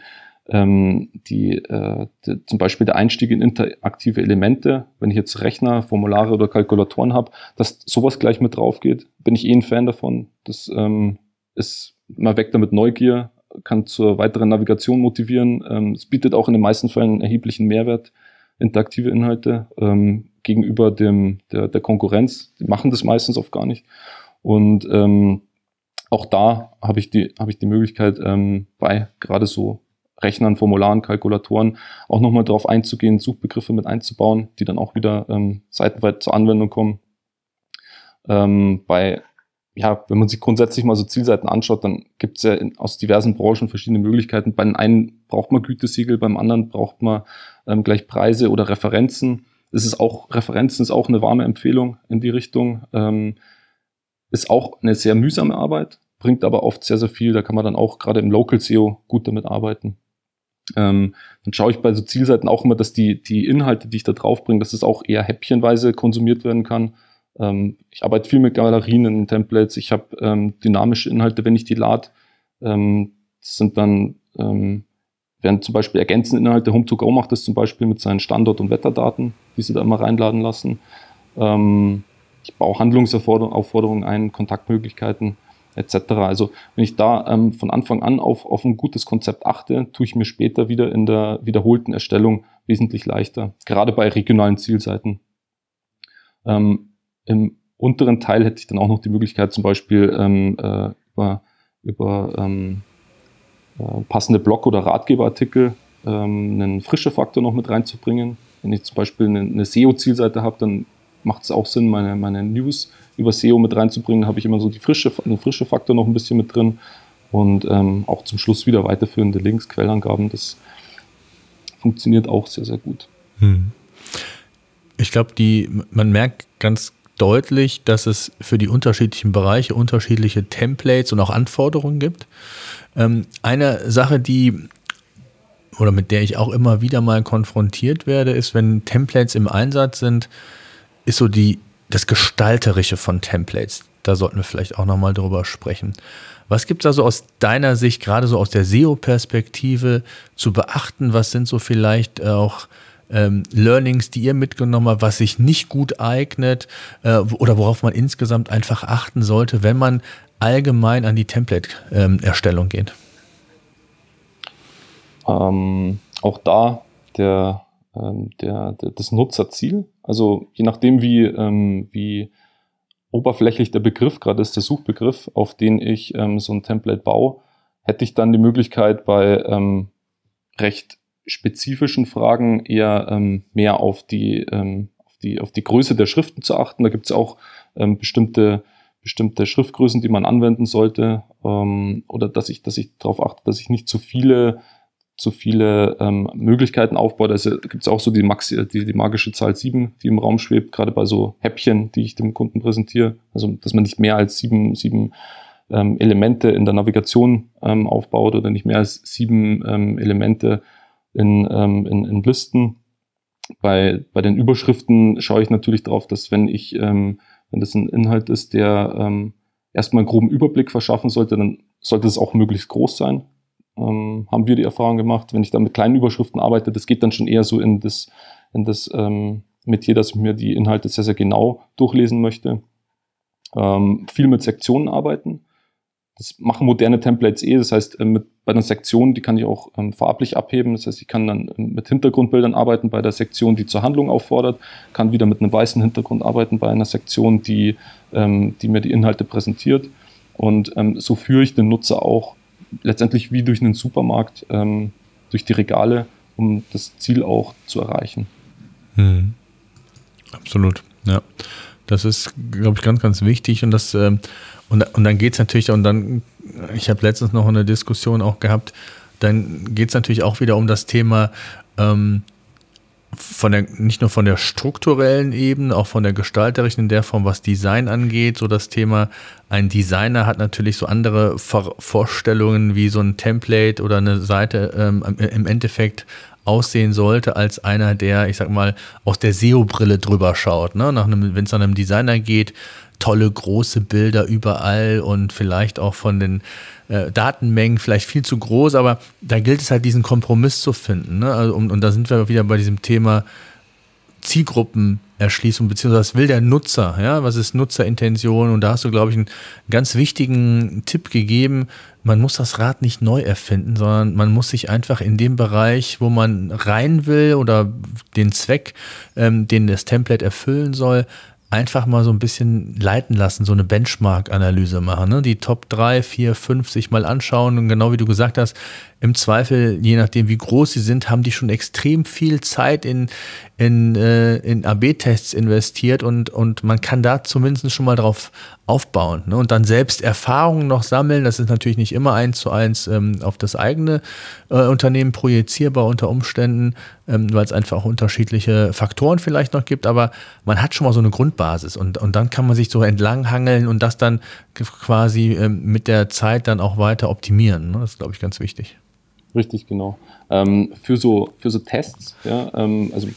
[SPEAKER 2] ähm, die, äh, die, zum Beispiel der Einstieg in interaktive Elemente, wenn ich jetzt Rechner, Formulare oder Kalkulatoren habe, dass sowas gleich mit drauf geht, bin ich eh ein Fan davon. Das ähm, ist mal weg damit Neugier, kann zur weiteren Navigation motivieren. Ähm, es bietet auch in den meisten Fällen einen erheblichen Mehrwert, interaktive Inhalte ähm, gegenüber dem, der, der Konkurrenz. Die machen das meistens oft gar nicht. Und ähm, auch da habe ich die, ich die Möglichkeit, ähm, bei gerade so Rechnern, Formularen, Kalkulatoren auch nochmal darauf einzugehen, Suchbegriffe mit einzubauen, die dann auch wieder ähm, seitenweit zur Anwendung kommen. Ähm, bei ja, wenn man sich grundsätzlich mal so Zielseiten anschaut, dann gibt es ja in, aus diversen Branchen verschiedene Möglichkeiten. Bei den einen braucht man Gütesiegel, beim anderen braucht man ähm, gleich Preise oder Referenzen. Es ist auch, Referenzen ist auch eine warme Empfehlung in die Richtung. Ähm, ist auch eine sehr mühsame Arbeit, bringt aber oft sehr, sehr viel. Da kann man dann auch gerade im Local SEO gut damit arbeiten. Ähm, dann schaue ich bei so Zielseiten auch immer, dass die, die Inhalte, die ich da drauf bringe, dass es auch eher häppchenweise konsumiert werden kann. Ähm, ich arbeite viel mit Galerien in Templates. Ich habe ähm, dynamische Inhalte, wenn ich die lade. Ähm, das sind dann, ähm, werden zum Beispiel ergänzende Inhalte. Home2Go macht das zum Beispiel mit seinen Standort- und Wetterdaten, die sie da immer reinladen lassen. Ähm, ich baue Handlungsaufforderungen ein, Kontaktmöglichkeiten etc. Also wenn ich da ähm, von Anfang an auf, auf ein gutes Konzept achte, tue ich mir später wieder in der wiederholten Erstellung wesentlich leichter, gerade bei regionalen Zielseiten. Ähm, Im unteren Teil hätte ich dann auch noch die Möglichkeit, zum Beispiel ähm, äh, über, über ähm, äh, passende Blog- oder Ratgeberartikel ähm, einen frische Faktor noch mit reinzubringen. Wenn ich zum Beispiel eine, eine SEO-Zielseite habe, dann macht es auch Sinn, meine, meine News über SEO mit reinzubringen. habe ich immer so die frische, den frische Faktor noch ein bisschen mit drin und ähm, auch zum Schluss wieder weiterführende Links, Quellangaben. Das funktioniert auch sehr, sehr gut. Hm.
[SPEAKER 1] Ich glaube, man merkt ganz deutlich, dass es für die unterschiedlichen Bereiche unterschiedliche Templates und auch Anforderungen gibt. Ähm, eine Sache, die oder mit der ich auch immer wieder mal konfrontiert werde, ist, wenn Templates im Einsatz sind, ist so die, das Gestalterische von Templates. Da sollten wir vielleicht auch nochmal drüber sprechen. Was gibt es also aus deiner Sicht, gerade so aus der SEO-Perspektive, zu beachten? Was sind so vielleicht auch ähm, Learnings, die ihr mitgenommen habt, was sich nicht gut eignet äh, oder worauf man insgesamt einfach achten sollte, wenn man allgemein an die Template-Erstellung ähm, geht?
[SPEAKER 2] Ähm, auch da der, ähm, der, der, das Nutzerziel. Also je nachdem, wie, ähm, wie oberflächlich der Begriff gerade ist, der Suchbegriff, auf den ich ähm, so ein Template baue, hätte ich dann die Möglichkeit bei recht spezifischen Fragen eher ähm, mehr auf die, ähm, auf die, auf die Größe der Schriften zu achten. Da gibt es auch ähm, bestimmte, bestimmte Schriftgrößen, die man anwenden sollte. Ähm, oder dass ich, dass ich darauf achte, dass ich nicht zu viele zu viele ähm, Möglichkeiten aufbaut. Also gibt es auch so die, Maxi, die, die magische Zahl 7, die im Raum schwebt, gerade bei so Häppchen, die ich dem Kunden präsentiere. Also dass man nicht mehr als sieben, sieben ähm, Elemente in der Navigation ähm, aufbaut oder nicht mehr als sieben ähm, Elemente in, ähm, in, in Listen. Bei, bei den Überschriften schaue ich natürlich darauf, dass wenn ich, ähm, wenn das ein Inhalt ist, der ähm, erstmal einen groben Überblick verschaffen sollte, dann sollte es auch möglichst groß sein ähm, haben wir die Erfahrung gemacht, wenn ich da mit kleinen Überschriften arbeite, das geht dann schon eher so in das, in das ähm, Metier, dass ich mir die Inhalte sehr, sehr genau durchlesen möchte. Ähm, viel mit Sektionen arbeiten. Das machen moderne Templates eh. Das heißt, äh, mit, bei einer Sektion, die kann ich auch ähm, farblich abheben. Das heißt, ich kann dann ähm, mit Hintergrundbildern arbeiten bei der Sektion, die zur Handlung auffordert, kann wieder mit einem weißen Hintergrund arbeiten bei einer Sektion, die, ähm, die mir die Inhalte präsentiert. Und ähm, so führe ich den Nutzer auch letztendlich wie durch einen Supermarkt, ähm, durch die Regale, um das Ziel auch zu erreichen. Hm.
[SPEAKER 1] Absolut, ja. Das ist, glaube ich, ganz, ganz wichtig. Und das, ähm, und, und dann geht es natürlich, und dann, ich habe letztens noch eine Diskussion auch gehabt, dann geht es natürlich auch wieder um das Thema, ähm, von der, nicht nur von der strukturellen Ebene, auch von der gestalterischen in der Form, was Design angeht, so das Thema, ein Designer hat natürlich so andere Vorstellungen, wie so ein Template oder eine Seite ähm, im Endeffekt aussehen sollte, als einer, der, ich sag mal, aus der SEO-Brille drüber schaut. Ne? Wenn es an einem Designer geht, tolle große Bilder überall und vielleicht auch von den äh, Datenmengen vielleicht viel zu groß, aber da gilt es halt diesen Kompromiss zu finden. Ne? Also, und, und da sind wir wieder bei diesem Thema Zielgruppenerschließung, beziehungsweise was will der Nutzer, ja, was ist Nutzerintention und da hast du, glaube ich, einen ganz wichtigen Tipp gegeben, man muss das Rad nicht neu erfinden, sondern man muss sich einfach in dem Bereich, wo man rein will oder den Zweck, ähm, den das Template erfüllen soll, einfach mal so ein bisschen leiten lassen, so eine Benchmark-Analyse machen. Ne? Die Top 3, 4, 5 sich mal anschauen und genau wie du gesagt hast, im Zweifel, je nachdem wie groß sie sind, haben die schon extrem viel Zeit in, in, äh, in AB-Tests investiert und, und man kann da zumindest schon mal drauf aufbauen ne? und dann selbst Erfahrungen noch sammeln. Das ist natürlich nicht immer eins zu eins ähm, auf das eigene äh, Unternehmen projizierbar unter Umständen, ähm, weil es einfach auch unterschiedliche Faktoren vielleicht noch gibt, aber man hat schon mal so eine Grundbasis und, und dann kann man sich so entlanghangeln und das dann quasi ähm, mit der Zeit dann auch weiter optimieren. Ne? Das ist, glaube ich, ganz wichtig.
[SPEAKER 2] Richtig, genau. Ähm, für, so, für so Tests, ja, ähm, also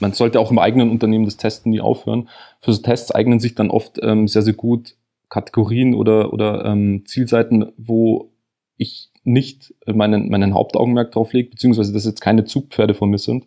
[SPEAKER 2] man sollte auch im eigenen Unternehmen das Testen nie aufhören. Für so Tests eignen sich dann oft ähm, sehr, sehr gut Kategorien oder, oder ähm, Zielseiten, wo ich nicht meinen, meinen Hauptaugenmerk drauf lege, beziehungsweise dass jetzt keine Zugpferde von mir sind.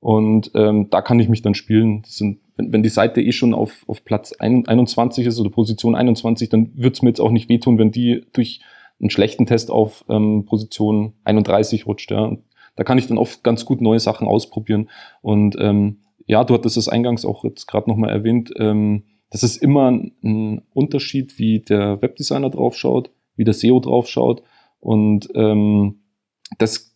[SPEAKER 2] Und ähm, da kann ich mich dann spielen. Sind, wenn, wenn die Seite eh schon auf, auf Platz 21 ist oder Position 21, dann wird es mir jetzt auch nicht wehtun, wenn die durch einen schlechten Test auf ähm, Position 31 rutscht. Ja. Da kann ich dann oft ganz gut neue Sachen ausprobieren. Und ähm, ja, du hattest es eingangs auch jetzt gerade nochmal erwähnt. Ähm, das ist immer ein Unterschied, wie der Webdesigner draufschaut, wie der SEO draufschaut. Und ähm, das,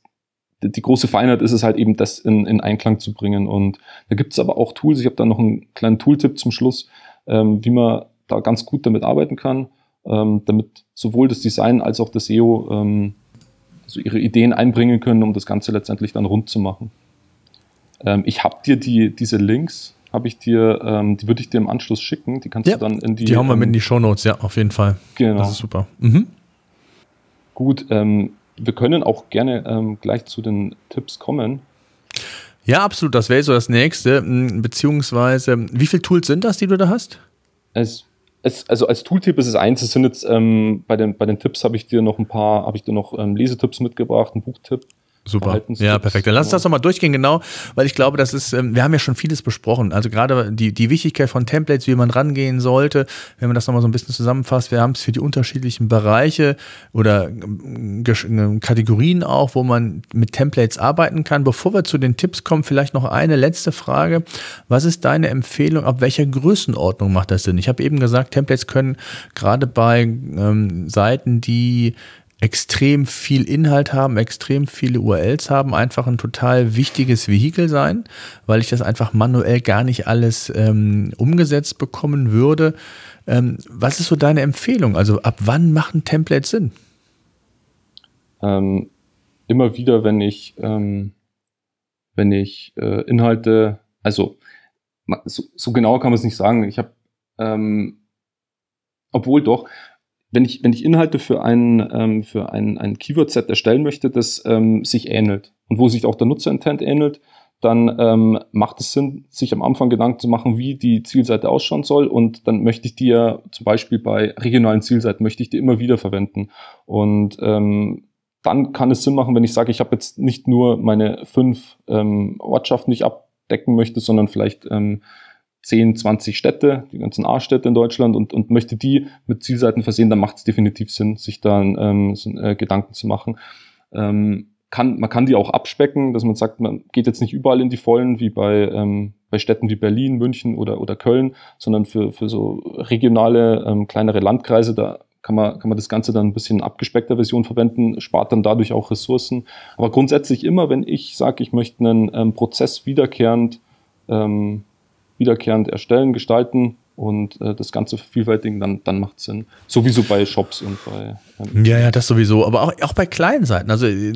[SPEAKER 2] die große Feinheit ist es halt eben, das in, in Einklang zu bringen. Und da gibt es aber auch Tools. Ich habe da noch einen kleinen Tooltip zum Schluss, ähm, wie man da ganz gut damit arbeiten kann, ähm, damit sowohl das Design als auch das SEO ähm, so ihre Ideen einbringen können, um das Ganze letztendlich dann rund zu machen. Ähm, ich habe dir die, diese Links, habe ich dir, ähm, die würde ich dir im Anschluss schicken. Die kannst
[SPEAKER 1] ja,
[SPEAKER 2] du dann in die.
[SPEAKER 1] Die haben wir mit in
[SPEAKER 2] ähm,
[SPEAKER 1] die Shownotes, ja, auf jeden Fall.
[SPEAKER 2] Genau.
[SPEAKER 1] Das ist super. Mhm.
[SPEAKER 2] Gut, ähm, wir können auch gerne ähm, gleich zu den Tipps kommen.
[SPEAKER 1] Ja, absolut. Das wäre so das nächste. Hm, beziehungsweise, wie viele Tools sind das, die du da hast?
[SPEAKER 2] Es, es, also als Tooltip ist es eins. Es sind jetzt ähm, bei, den, bei den Tipps habe ich dir noch ein paar, habe ich dir noch ähm, Lesetipps mitgebracht, ein Buchtipp.
[SPEAKER 1] Super. Ja, perfekt. Dann lass uns das nochmal durchgehen, genau, weil ich glaube, das ist, ähm, wir haben ja schon vieles besprochen. Also gerade die, die Wichtigkeit von Templates, wie man rangehen sollte, wenn man das nochmal so ein bisschen zusammenfasst, wir haben es für die unterschiedlichen Bereiche oder ähm, ähm, Kategorien auch, wo man mit Templates arbeiten kann. Bevor wir zu den Tipps kommen, vielleicht noch eine letzte Frage. Was ist deine Empfehlung, ab welcher Größenordnung macht das Sinn? Ich habe eben gesagt, Templates können gerade bei ähm, Seiten, die extrem viel Inhalt haben, extrem viele URLs haben, einfach ein total wichtiges Vehikel sein, weil ich das einfach manuell gar nicht alles ähm, umgesetzt bekommen würde. Ähm, was ist so deine Empfehlung? Also ab wann machen Templates Sinn?
[SPEAKER 2] Ähm, immer wieder, wenn ich, ähm, wenn ich äh, Inhalte, also so, so, genau kann man es nicht sagen. Ich habe, ähm, obwohl doch, wenn ich, wenn ich Inhalte für ein, ähm, für ein, ein Keyword-Set erstellen möchte, das ähm, sich ähnelt und wo sich auch der Nutzerintent ähnelt, dann ähm, macht es Sinn, sich am Anfang Gedanken zu machen, wie die Zielseite ausschauen soll. Und dann möchte ich die ja zum Beispiel bei regionalen Zielseiten, möchte ich die immer wieder verwenden. Und ähm, dann kann es Sinn machen, wenn ich sage, ich habe jetzt nicht nur meine fünf ähm, Ortschaften, die ich abdecken möchte, sondern vielleicht ähm, 10, 20 Städte, die ganzen A-Städte in Deutschland und, und möchte die mit Zielseiten versehen, dann macht es definitiv Sinn, sich da ähm, so, äh, Gedanken zu machen. Ähm, kann, man kann die auch abspecken, dass man sagt, man geht jetzt nicht überall in die Vollen, wie bei, ähm, bei Städten wie Berlin, München oder, oder Köln, sondern für, für so regionale, ähm, kleinere Landkreise, da kann man, kann man das Ganze dann ein bisschen abgespeckter Version verwenden, spart dann dadurch auch Ressourcen. Aber grundsätzlich immer, wenn ich sage, ich möchte einen ähm, Prozess wiederkehrend ähm, wiederkehrend erstellen, gestalten und äh, das Ganze vervielfältigen, dann, dann macht es Sinn. Sowieso bei Shops und bei.
[SPEAKER 1] Ähm, ja, ja, das sowieso. Aber auch, auch bei kleinen Seiten. Also äh,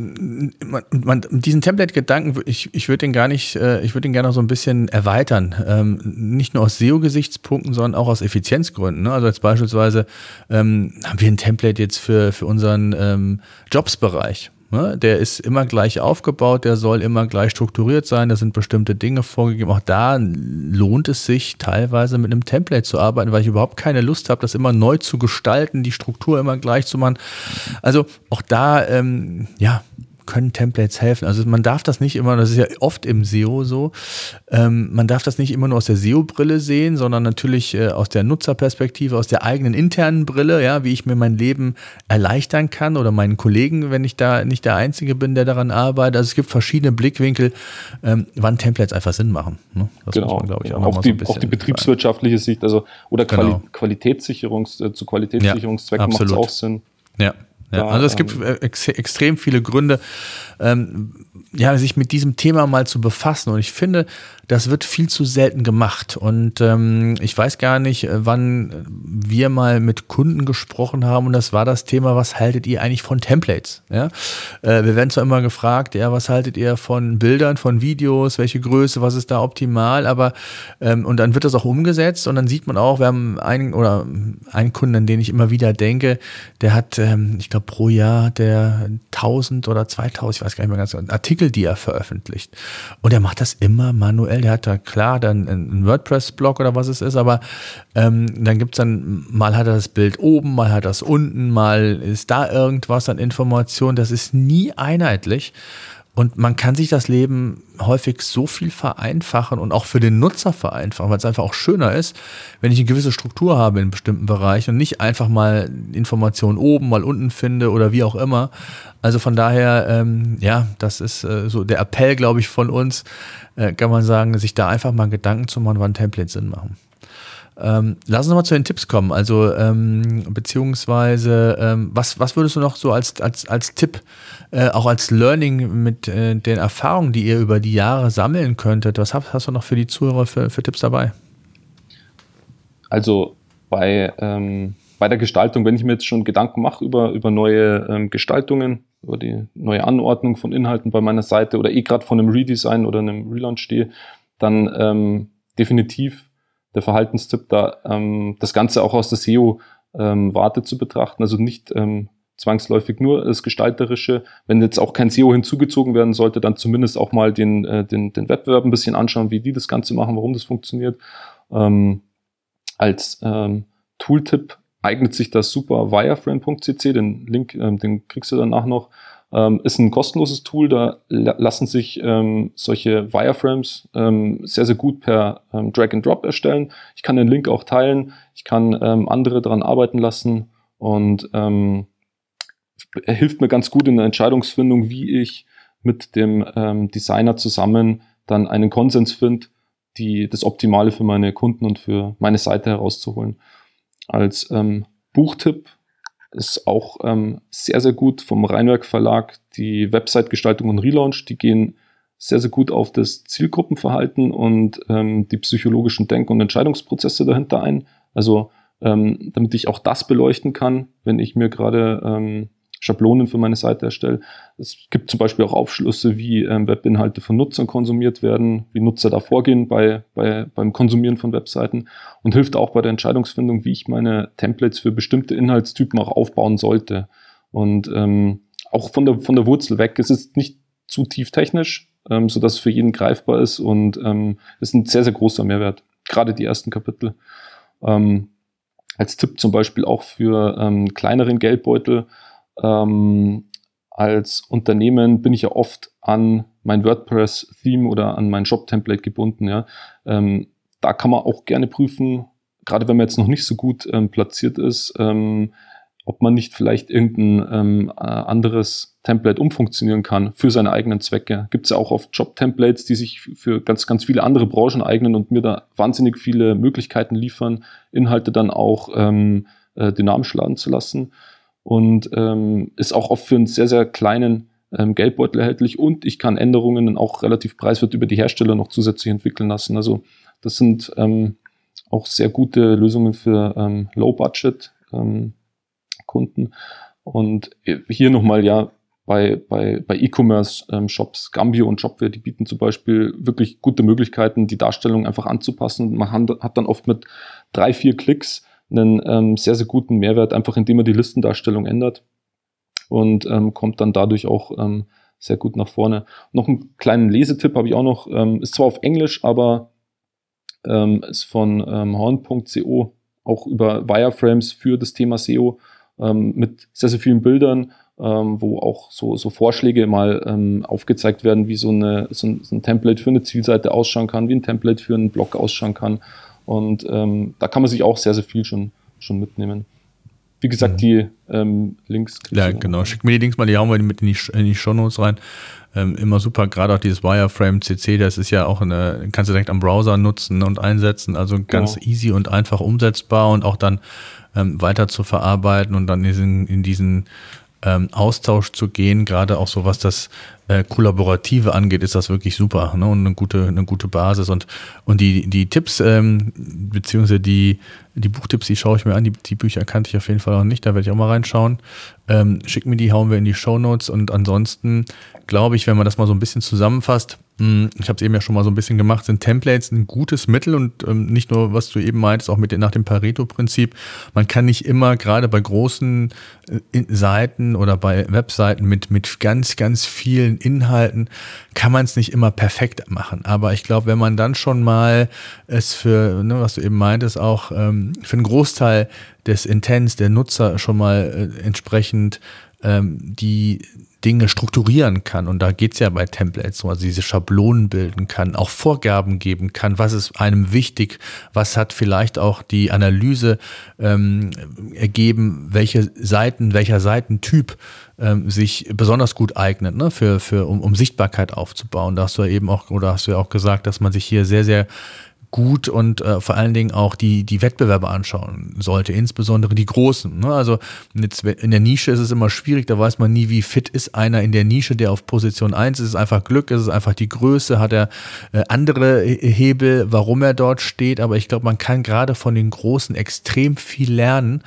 [SPEAKER 1] man, man, diesen Template-Gedanken, ich, ich würde den gar nicht, äh, ich würde den gerne noch so ein bisschen erweitern. Ähm, nicht nur aus SEO-Gesichtspunkten, sondern auch aus Effizienzgründen. Ne? Also jetzt beispielsweise ähm, haben wir ein Template jetzt für, für unseren ähm, Jobs-Bereich. Ne? Der ist immer gleich aufgebaut, der soll immer gleich strukturiert sein, da sind bestimmte Dinge vorgegeben. Auch da lohnt es sich teilweise mit einem Template zu arbeiten, weil ich überhaupt keine Lust habe, das immer neu zu gestalten, die Struktur immer gleich zu machen. Also auch da, ähm, ja, können Templates helfen. Also man darf das nicht immer, das ist ja oft im SEO so, ähm, man darf das nicht immer nur aus der SEO-Brille sehen, sondern natürlich äh, aus der Nutzerperspektive, aus der eigenen internen Brille, ja, wie ich mir mein Leben erleichtern kann oder meinen Kollegen, wenn ich da nicht der Einzige bin, der daran arbeitet. Also es gibt verschiedene Blickwinkel, ähm, wann Templates einfach Sinn machen.
[SPEAKER 2] Ne? Das genau, glaube ich, auch, auch, die, so auch die betriebswirtschaftliche Sicht, also oder Quali genau. Qualitätssicherungs, äh, zu Qualitätssicherungszwecken
[SPEAKER 1] ja,
[SPEAKER 2] macht es auch Sinn.
[SPEAKER 1] Ja, Ja, also es gibt ähm, äh, ex extrem viele Gründe, ähm, ja, sich mit diesem Thema mal zu befassen. Und ich finde, das wird viel zu selten gemacht. Und ähm, ich weiß gar nicht, äh, wann wir mal mit Kunden gesprochen haben. Und das war das Thema, was haltet ihr eigentlich von Templates? Ja? Äh, wir werden zwar immer gefragt, ja, was haltet ihr von Bildern, von Videos, welche Größe, was ist da optimal? Aber ähm, und dann wird das auch umgesetzt und dann sieht man auch, wir haben einen oder einen Kunden, an den ich immer wieder denke, der hat, ähm, ich glaube, pro Jahr der 1000 oder 2000, ich weiß gar nicht mehr ganz genau, Artikel, die er veröffentlicht. Und er macht das immer manuell. Der hat da klar dann einen WordPress-Blog oder was es ist, aber ähm, dann gibt es dann, mal hat er das Bild oben, mal hat er das unten, mal ist da irgendwas an Informationen. Das ist nie einheitlich. Und man kann sich das Leben häufig so viel vereinfachen und auch für den Nutzer vereinfachen, weil es einfach auch schöner ist, wenn ich eine gewisse Struktur habe in einem bestimmten Bereich und nicht einfach mal Informationen oben, mal unten finde oder wie auch immer. Also von daher, ähm, ja, das ist äh, so der Appell, glaube ich, von uns, äh, kann man sagen, sich da einfach mal Gedanken zu machen, wann Templates Sinn machen. Ähm, lass uns mal zu den Tipps kommen. Also, ähm, beziehungsweise, ähm, was, was würdest du noch so als, als, als Tipp, äh, auch als Learning mit äh, den Erfahrungen, die ihr über die Jahre sammeln könntet, was hast, hast du noch für die Zuhörer für, für Tipps dabei?
[SPEAKER 2] Also, bei, ähm, bei der Gestaltung, wenn ich mir jetzt schon Gedanken mache über, über neue ähm, Gestaltungen, über die neue Anordnung von Inhalten bei meiner Seite oder eh gerade von einem Redesign oder einem Relaunch stehe, dann ähm, definitiv der Verhaltenstipp da, ähm, das Ganze auch aus der SEO-Warte ähm, zu betrachten. Also nicht ähm, zwangsläufig nur das Gestalterische. Wenn jetzt auch kein SEO hinzugezogen werden sollte, dann zumindest auch mal den, äh, den, den Wettbewerb ein bisschen anschauen, wie die das Ganze machen, warum das funktioniert. Ähm, als ähm, Tooltip eignet sich das super wireframe.cc, den Link, ähm, den kriegst du danach noch. Ähm, ist ein kostenloses Tool, da lassen sich ähm, solche Wireframes ähm, sehr, sehr gut per ähm, Drag and Drop erstellen. Ich kann den Link auch teilen, ich kann ähm, andere daran arbeiten lassen und ähm, er hilft mir ganz gut in der Entscheidungsfindung, wie ich mit dem ähm, Designer zusammen dann einen Konsens finde, die, das Optimale für meine Kunden und für meine Seite herauszuholen. Als ähm, Buchtipp ist auch ähm, sehr, sehr gut vom Rheinwerk Verlag. Die Website-Gestaltung und Relaunch, die gehen sehr, sehr gut auf das Zielgruppenverhalten und ähm, die psychologischen Denk- und Entscheidungsprozesse dahinter ein. Also ähm, damit ich auch das beleuchten kann, wenn ich mir gerade ähm, Schablonen für meine Seite erstelle. Es gibt zum Beispiel auch Aufschlüsse, wie ähm, Webinhalte von Nutzern konsumiert werden, wie Nutzer da vorgehen bei, bei, beim Konsumieren von Webseiten und hilft auch bei der Entscheidungsfindung, wie ich meine Templates für bestimmte Inhaltstypen auch aufbauen sollte. Und ähm, auch von der, von der Wurzel weg. Es ist nicht zu tief technisch, ähm, sodass es für jeden greifbar ist und ähm, ist ein sehr, sehr großer Mehrwert. Gerade die ersten Kapitel. Ähm, als Tipp zum Beispiel auch für ähm, kleineren Geldbeutel ähm, als Unternehmen bin ich ja oft an mein WordPress-Theme oder an mein Shop-Template gebunden. Ja. Ähm, da kann man auch gerne prüfen, gerade wenn man jetzt noch nicht so gut ähm, platziert ist, ähm, ob man nicht vielleicht irgendein ähm, äh, anderes Template umfunktionieren kann für seine eigenen Zwecke. Gibt es ja auch oft Job-Templates, die sich für ganz, ganz viele andere Branchen eignen und mir da wahnsinnig viele Möglichkeiten liefern, Inhalte dann auch ähm, äh, dynamisch laden zu lassen und ähm, ist auch oft für einen sehr, sehr kleinen ähm, Geldbeutel erhältlich und ich kann Änderungen auch relativ preiswert über die Hersteller noch zusätzlich entwickeln lassen. Also das sind ähm, auch sehr gute Lösungen für ähm, Low-Budget-Kunden. Ähm, und hier nochmal, ja, bei, bei, bei E-Commerce-Shops, ähm, Gambio und Shopware, die bieten zum Beispiel wirklich gute Möglichkeiten, die Darstellung einfach anzupassen. Man hat dann oft mit drei, vier Klicks einen ähm, sehr, sehr guten Mehrwert, einfach indem er die Listendarstellung ändert und ähm, kommt dann dadurch auch ähm, sehr gut nach vorne. Noch einen kleinen Lesetipp habe ich auch noch, ähm, ist zwar auf Englisch, aber ähm, ist von ähm, horn.co, auch über Wireframes für das Thema SEO mit sehr, sehr vielen Bildern, wo auch so, so Vorschläge mal aufgezeigt werden, wie so, eine, so, ein, so ein Template für eine Zielseite ausschauen kann, wie ein Template für einen Blog ausschauen kann. Und ähm, da kann man sich auch sehr, sehr viel schon, schon mitnehmen. Wie gesagt, mhm. die ähm, Links.
[SPEAKER 1] Ja, genau. Schick mir die Links mal, die hauen wir mit in die, in die Shownotes rein. Ähm, immer super, gerade auch dieses Wireframe CC, das ist ja auch eine, kannst du direkt am Browser nutzen und einsetzen. Also ganz genau. easy und einfach umsetzbar und auch dann ähm, weiter zu verarbeiten und dann in in diesen ähm, Austausch zu gehen, gerade auch so was das äh, Kollaborative angeht, ist das wirklich super ne? und eine gute, eine gute Basis. Und, und die, die Tipps, ähm, beziehungsweise die, die Buchtipps, die schaue ich mir an, die, die Bücher kannte ich auf jeden Fall noch nicht, da werde ich auch mal reinschauen. Ähm, schick mir die, hauen wir in die Show Notes und ansonsten glaube ich, wenn man das mal so ein bisschen zusammenfasst, ich habe es eben ja schon mal so ein bisschen gemacht, sind Templates ein gutes Mittel und ähm, nicht nur, was du eben meintest, auch mit nach dem Pareto-Prinzip. Man kann nicht immer, gerade bei großen äh, Seiten oder bei Webseiten mit, mit ganz, ganz vielen Inhalten, kann man es nicht immer perfekt machen. Aber ich glaube, wenn man dann schon mal es für, ne, was du eben meintest, auch ähm, für einen Großteil des Intents der Nutzer schon mal äh, entsprechend ähm, die Dinge strukturieren kann. Und da geht es ja bei Templates, also diese Schablonen bilden kann, auch Vorgaben geben kann, was ist einem wichtig, was hat vielleicht auch die Analyse ähm, ergeben, welche Seiten, welcher Seitentyp ähm, sich besonders gut eignet, ne, für, für, um, um Sichtbarkeit aufzubauen. Da hast du ja eben auch, oder hast du ja auch gesagt, dass man sich hier sehr, sehr gut und äh, vor allen Dingen auch die, die Wettbewerber anschauen sollte, insbesondere die Großen. Ne? Also in der Nische ist es immer schwierig, da weiß man nie, wie fit ist einer in der Nische, der auf Position 1 ist. Es ist einfach Glück, ist es einfach die Größe, hat er äh, andere Hebel, warum er dort steht. Aber ich glaube, man kann gerade von den Großen extrem viel lernen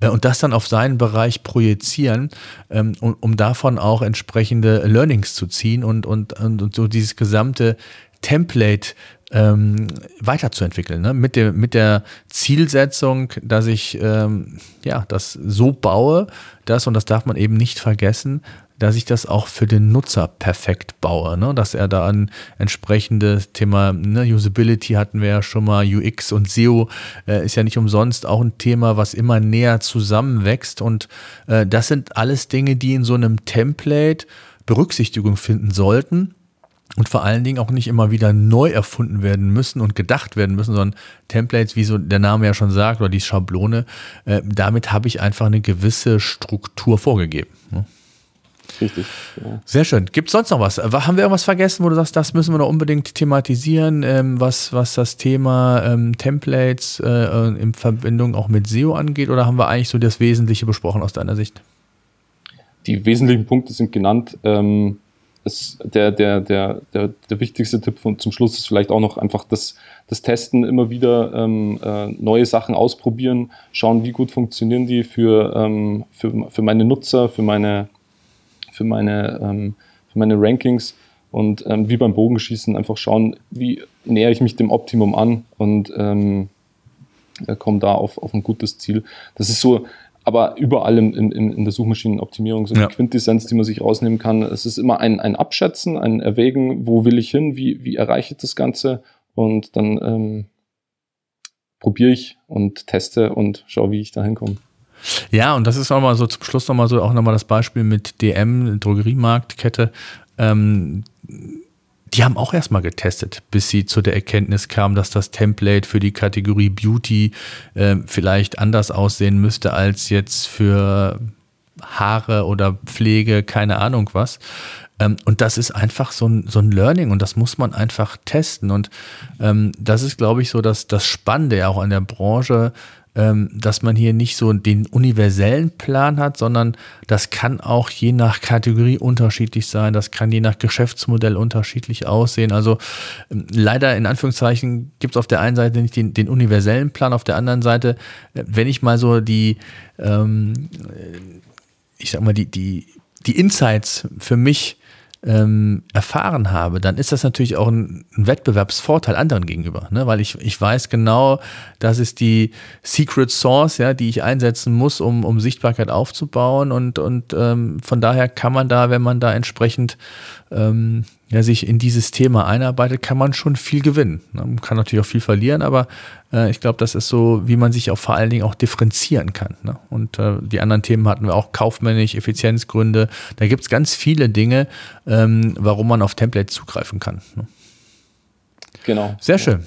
[SPEAKER 1] äh, und das dann auf seinen Bereich projizieren, ähm, um, um davon auch entsprechende Learnings zu ziehen und, und, und, und so dieses gesamte Template ähm, weiterzuentwickeln, ne? mit, der, mit der Zielsetzung, dass ich ähm, ja, das so baue, dass, und das darf man eben nicht vergessen, dass ich das auch für den Nutzer perfekt baue, ne? dass er da ein entsprechendes Thema ne? Usability hatten wir ja schon mal, UX und SEO äh, ist ja nicht umsonst auch ein Thema, was immer näher zusammenwächst und äh, das sind alles Dinge, die in so einem Template Berücksichtigung finden sollten und vor allen Dingen auch nicht immer wieder neu erfunden werden müssen und gedacht werden müssen, sondern Templates, wie so der Name ja schon sagt, oder die Schablone, äh, damit habe ich einfach eine gewisse Struktur vorgegeben. Ne? Richtig. Ja. Sehr schön. Gibt es sonst noch was? Haben wir irgendwas vergessen, wo du sagst, das müssen wir noch unbedingt thematisieren, ähm, was, was das Thema ähm, Templates äh, in Verbindung auch mit SEO angeht? Oder haben wir eigentlich so das Wesentliche besprochen aus deiner Sicht?
[SPEAKER 2] Die wesentlichen Punkte sind genannt. Ähm, es, der, der, der, der, der wichtigste Tipp von, zum Schluss ist vielleicht auch noch einfach das, das Testen, immer wieder ähm, äh, neue Sachen ausprobieren, schauen, wie gut funktionieren die für, ähm, für, für meine Nutzer, für meine, für meine, ähm, für meine Rankings und ähm, wie beim Bogenschießen einfach schauen, wie nähere ich mich dem Optimum an und ähm, äh, komme da auf, auf ein gutes Ziel. Das ist so aber überall in, in, in der Suchmaschinenoptimierung so eine ja. Quintessenz, die man sich rausnehmen kann. Es ist immer ein, ein Abschätzen, ein Erwägen, wo will ich hin, wie, wie erreiche ich das Ganze und dann ähm, probiere ich und teste und schaue, wie ich da hinkomme.
[SPEAKER 1] Ja, und das ist auch mal so zum Schluss nochmal so auch nochmal das Beispiel mit DM, Drogeriemarktkette. Ähm, die haben auch erstmal getestet, bis sie zu der Erkenntnis kamen, dass das Template für die Kategorie Beauty äh, vielleicht anders aussehen müsste als jetzt für Haare oder Pflege, keine Ahnung was. Ähm, und das ist einfach so ein, so ein Learning und das muss man einfach testen. Und ähm, das ist, glaube ich, so dass das Spannende auch an der Branche, dass man hier nicht so den universellen Plan hat, sondern das kann auch je nach Kategorie unterschiedlich sein, das kann je nach Geschäftsmodell unterschiedlich aussehen. Also ähm, leider in Anführungszeichen gibt es auf der einen Seite nicht den, den, universellen Plan, auf der anderen Seite, äh, wenn ich mal so die, ähm, ich sag mal, die, die, die Insights für mich ähm, erfahren habe, dann ist das natürlich auch ein, ein Wettbewerbsvorteil anderen gegenüber, ne? weil ich, ich weiß genau, das ist die Secret Source, ja, die ich einsetzen muss, um, um Sichtbarkeit aufzubauen und, und ähm, von daher kann man da, wenn man da entsprechend ähm, ja, sich in dieses Thema einarbeitet, kann man schon viel gewinnen. Ne? Man kann natürlich auch viel verlieren, aber äh, ich glaube, das ist so, wie man sich auch vor allen Dingen auch differenzieren kann. Ne? Und äh, die anderen Themen hatten wir auch kaufmännisch, Effizienzgründe. Da gibt es ganz viele Dinge, ähm, warum man auf Templates zugreifen kann. Ne?
[SPEAKER 2] Genau.
[SPEAKER 1] Sehr schön.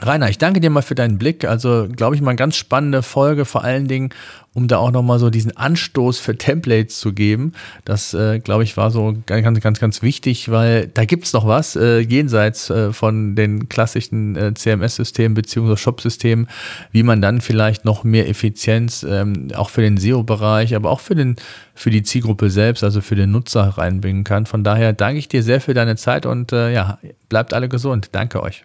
[SPEAKER 1] Rainer, ich danke dir mal für deinen Blick. Also, glaube ich, mal eine ganz spannende Folge, vor allen Dingen, um da auch nochmal so diesen Anstoß für Templates zu geben. Das, äh, glaube ich, war so ganz, ganz, ganz wichtig, weil da gibt's noch was, äh, jenseits äh, von den klassischen äh, CMS-Systemen beziehungsweise Shop-Systemen, wie man dann vielleicht noch mehr Effizienz ähm, auch für den SEO-Bereich, aber auch für, den, für die Zielgruppe selbst, also für den Nutzer reinbringen kann. Von daher danke ich dir sehr für deine Zeit und äh, ja, bleibt alle gesund. Danke euch.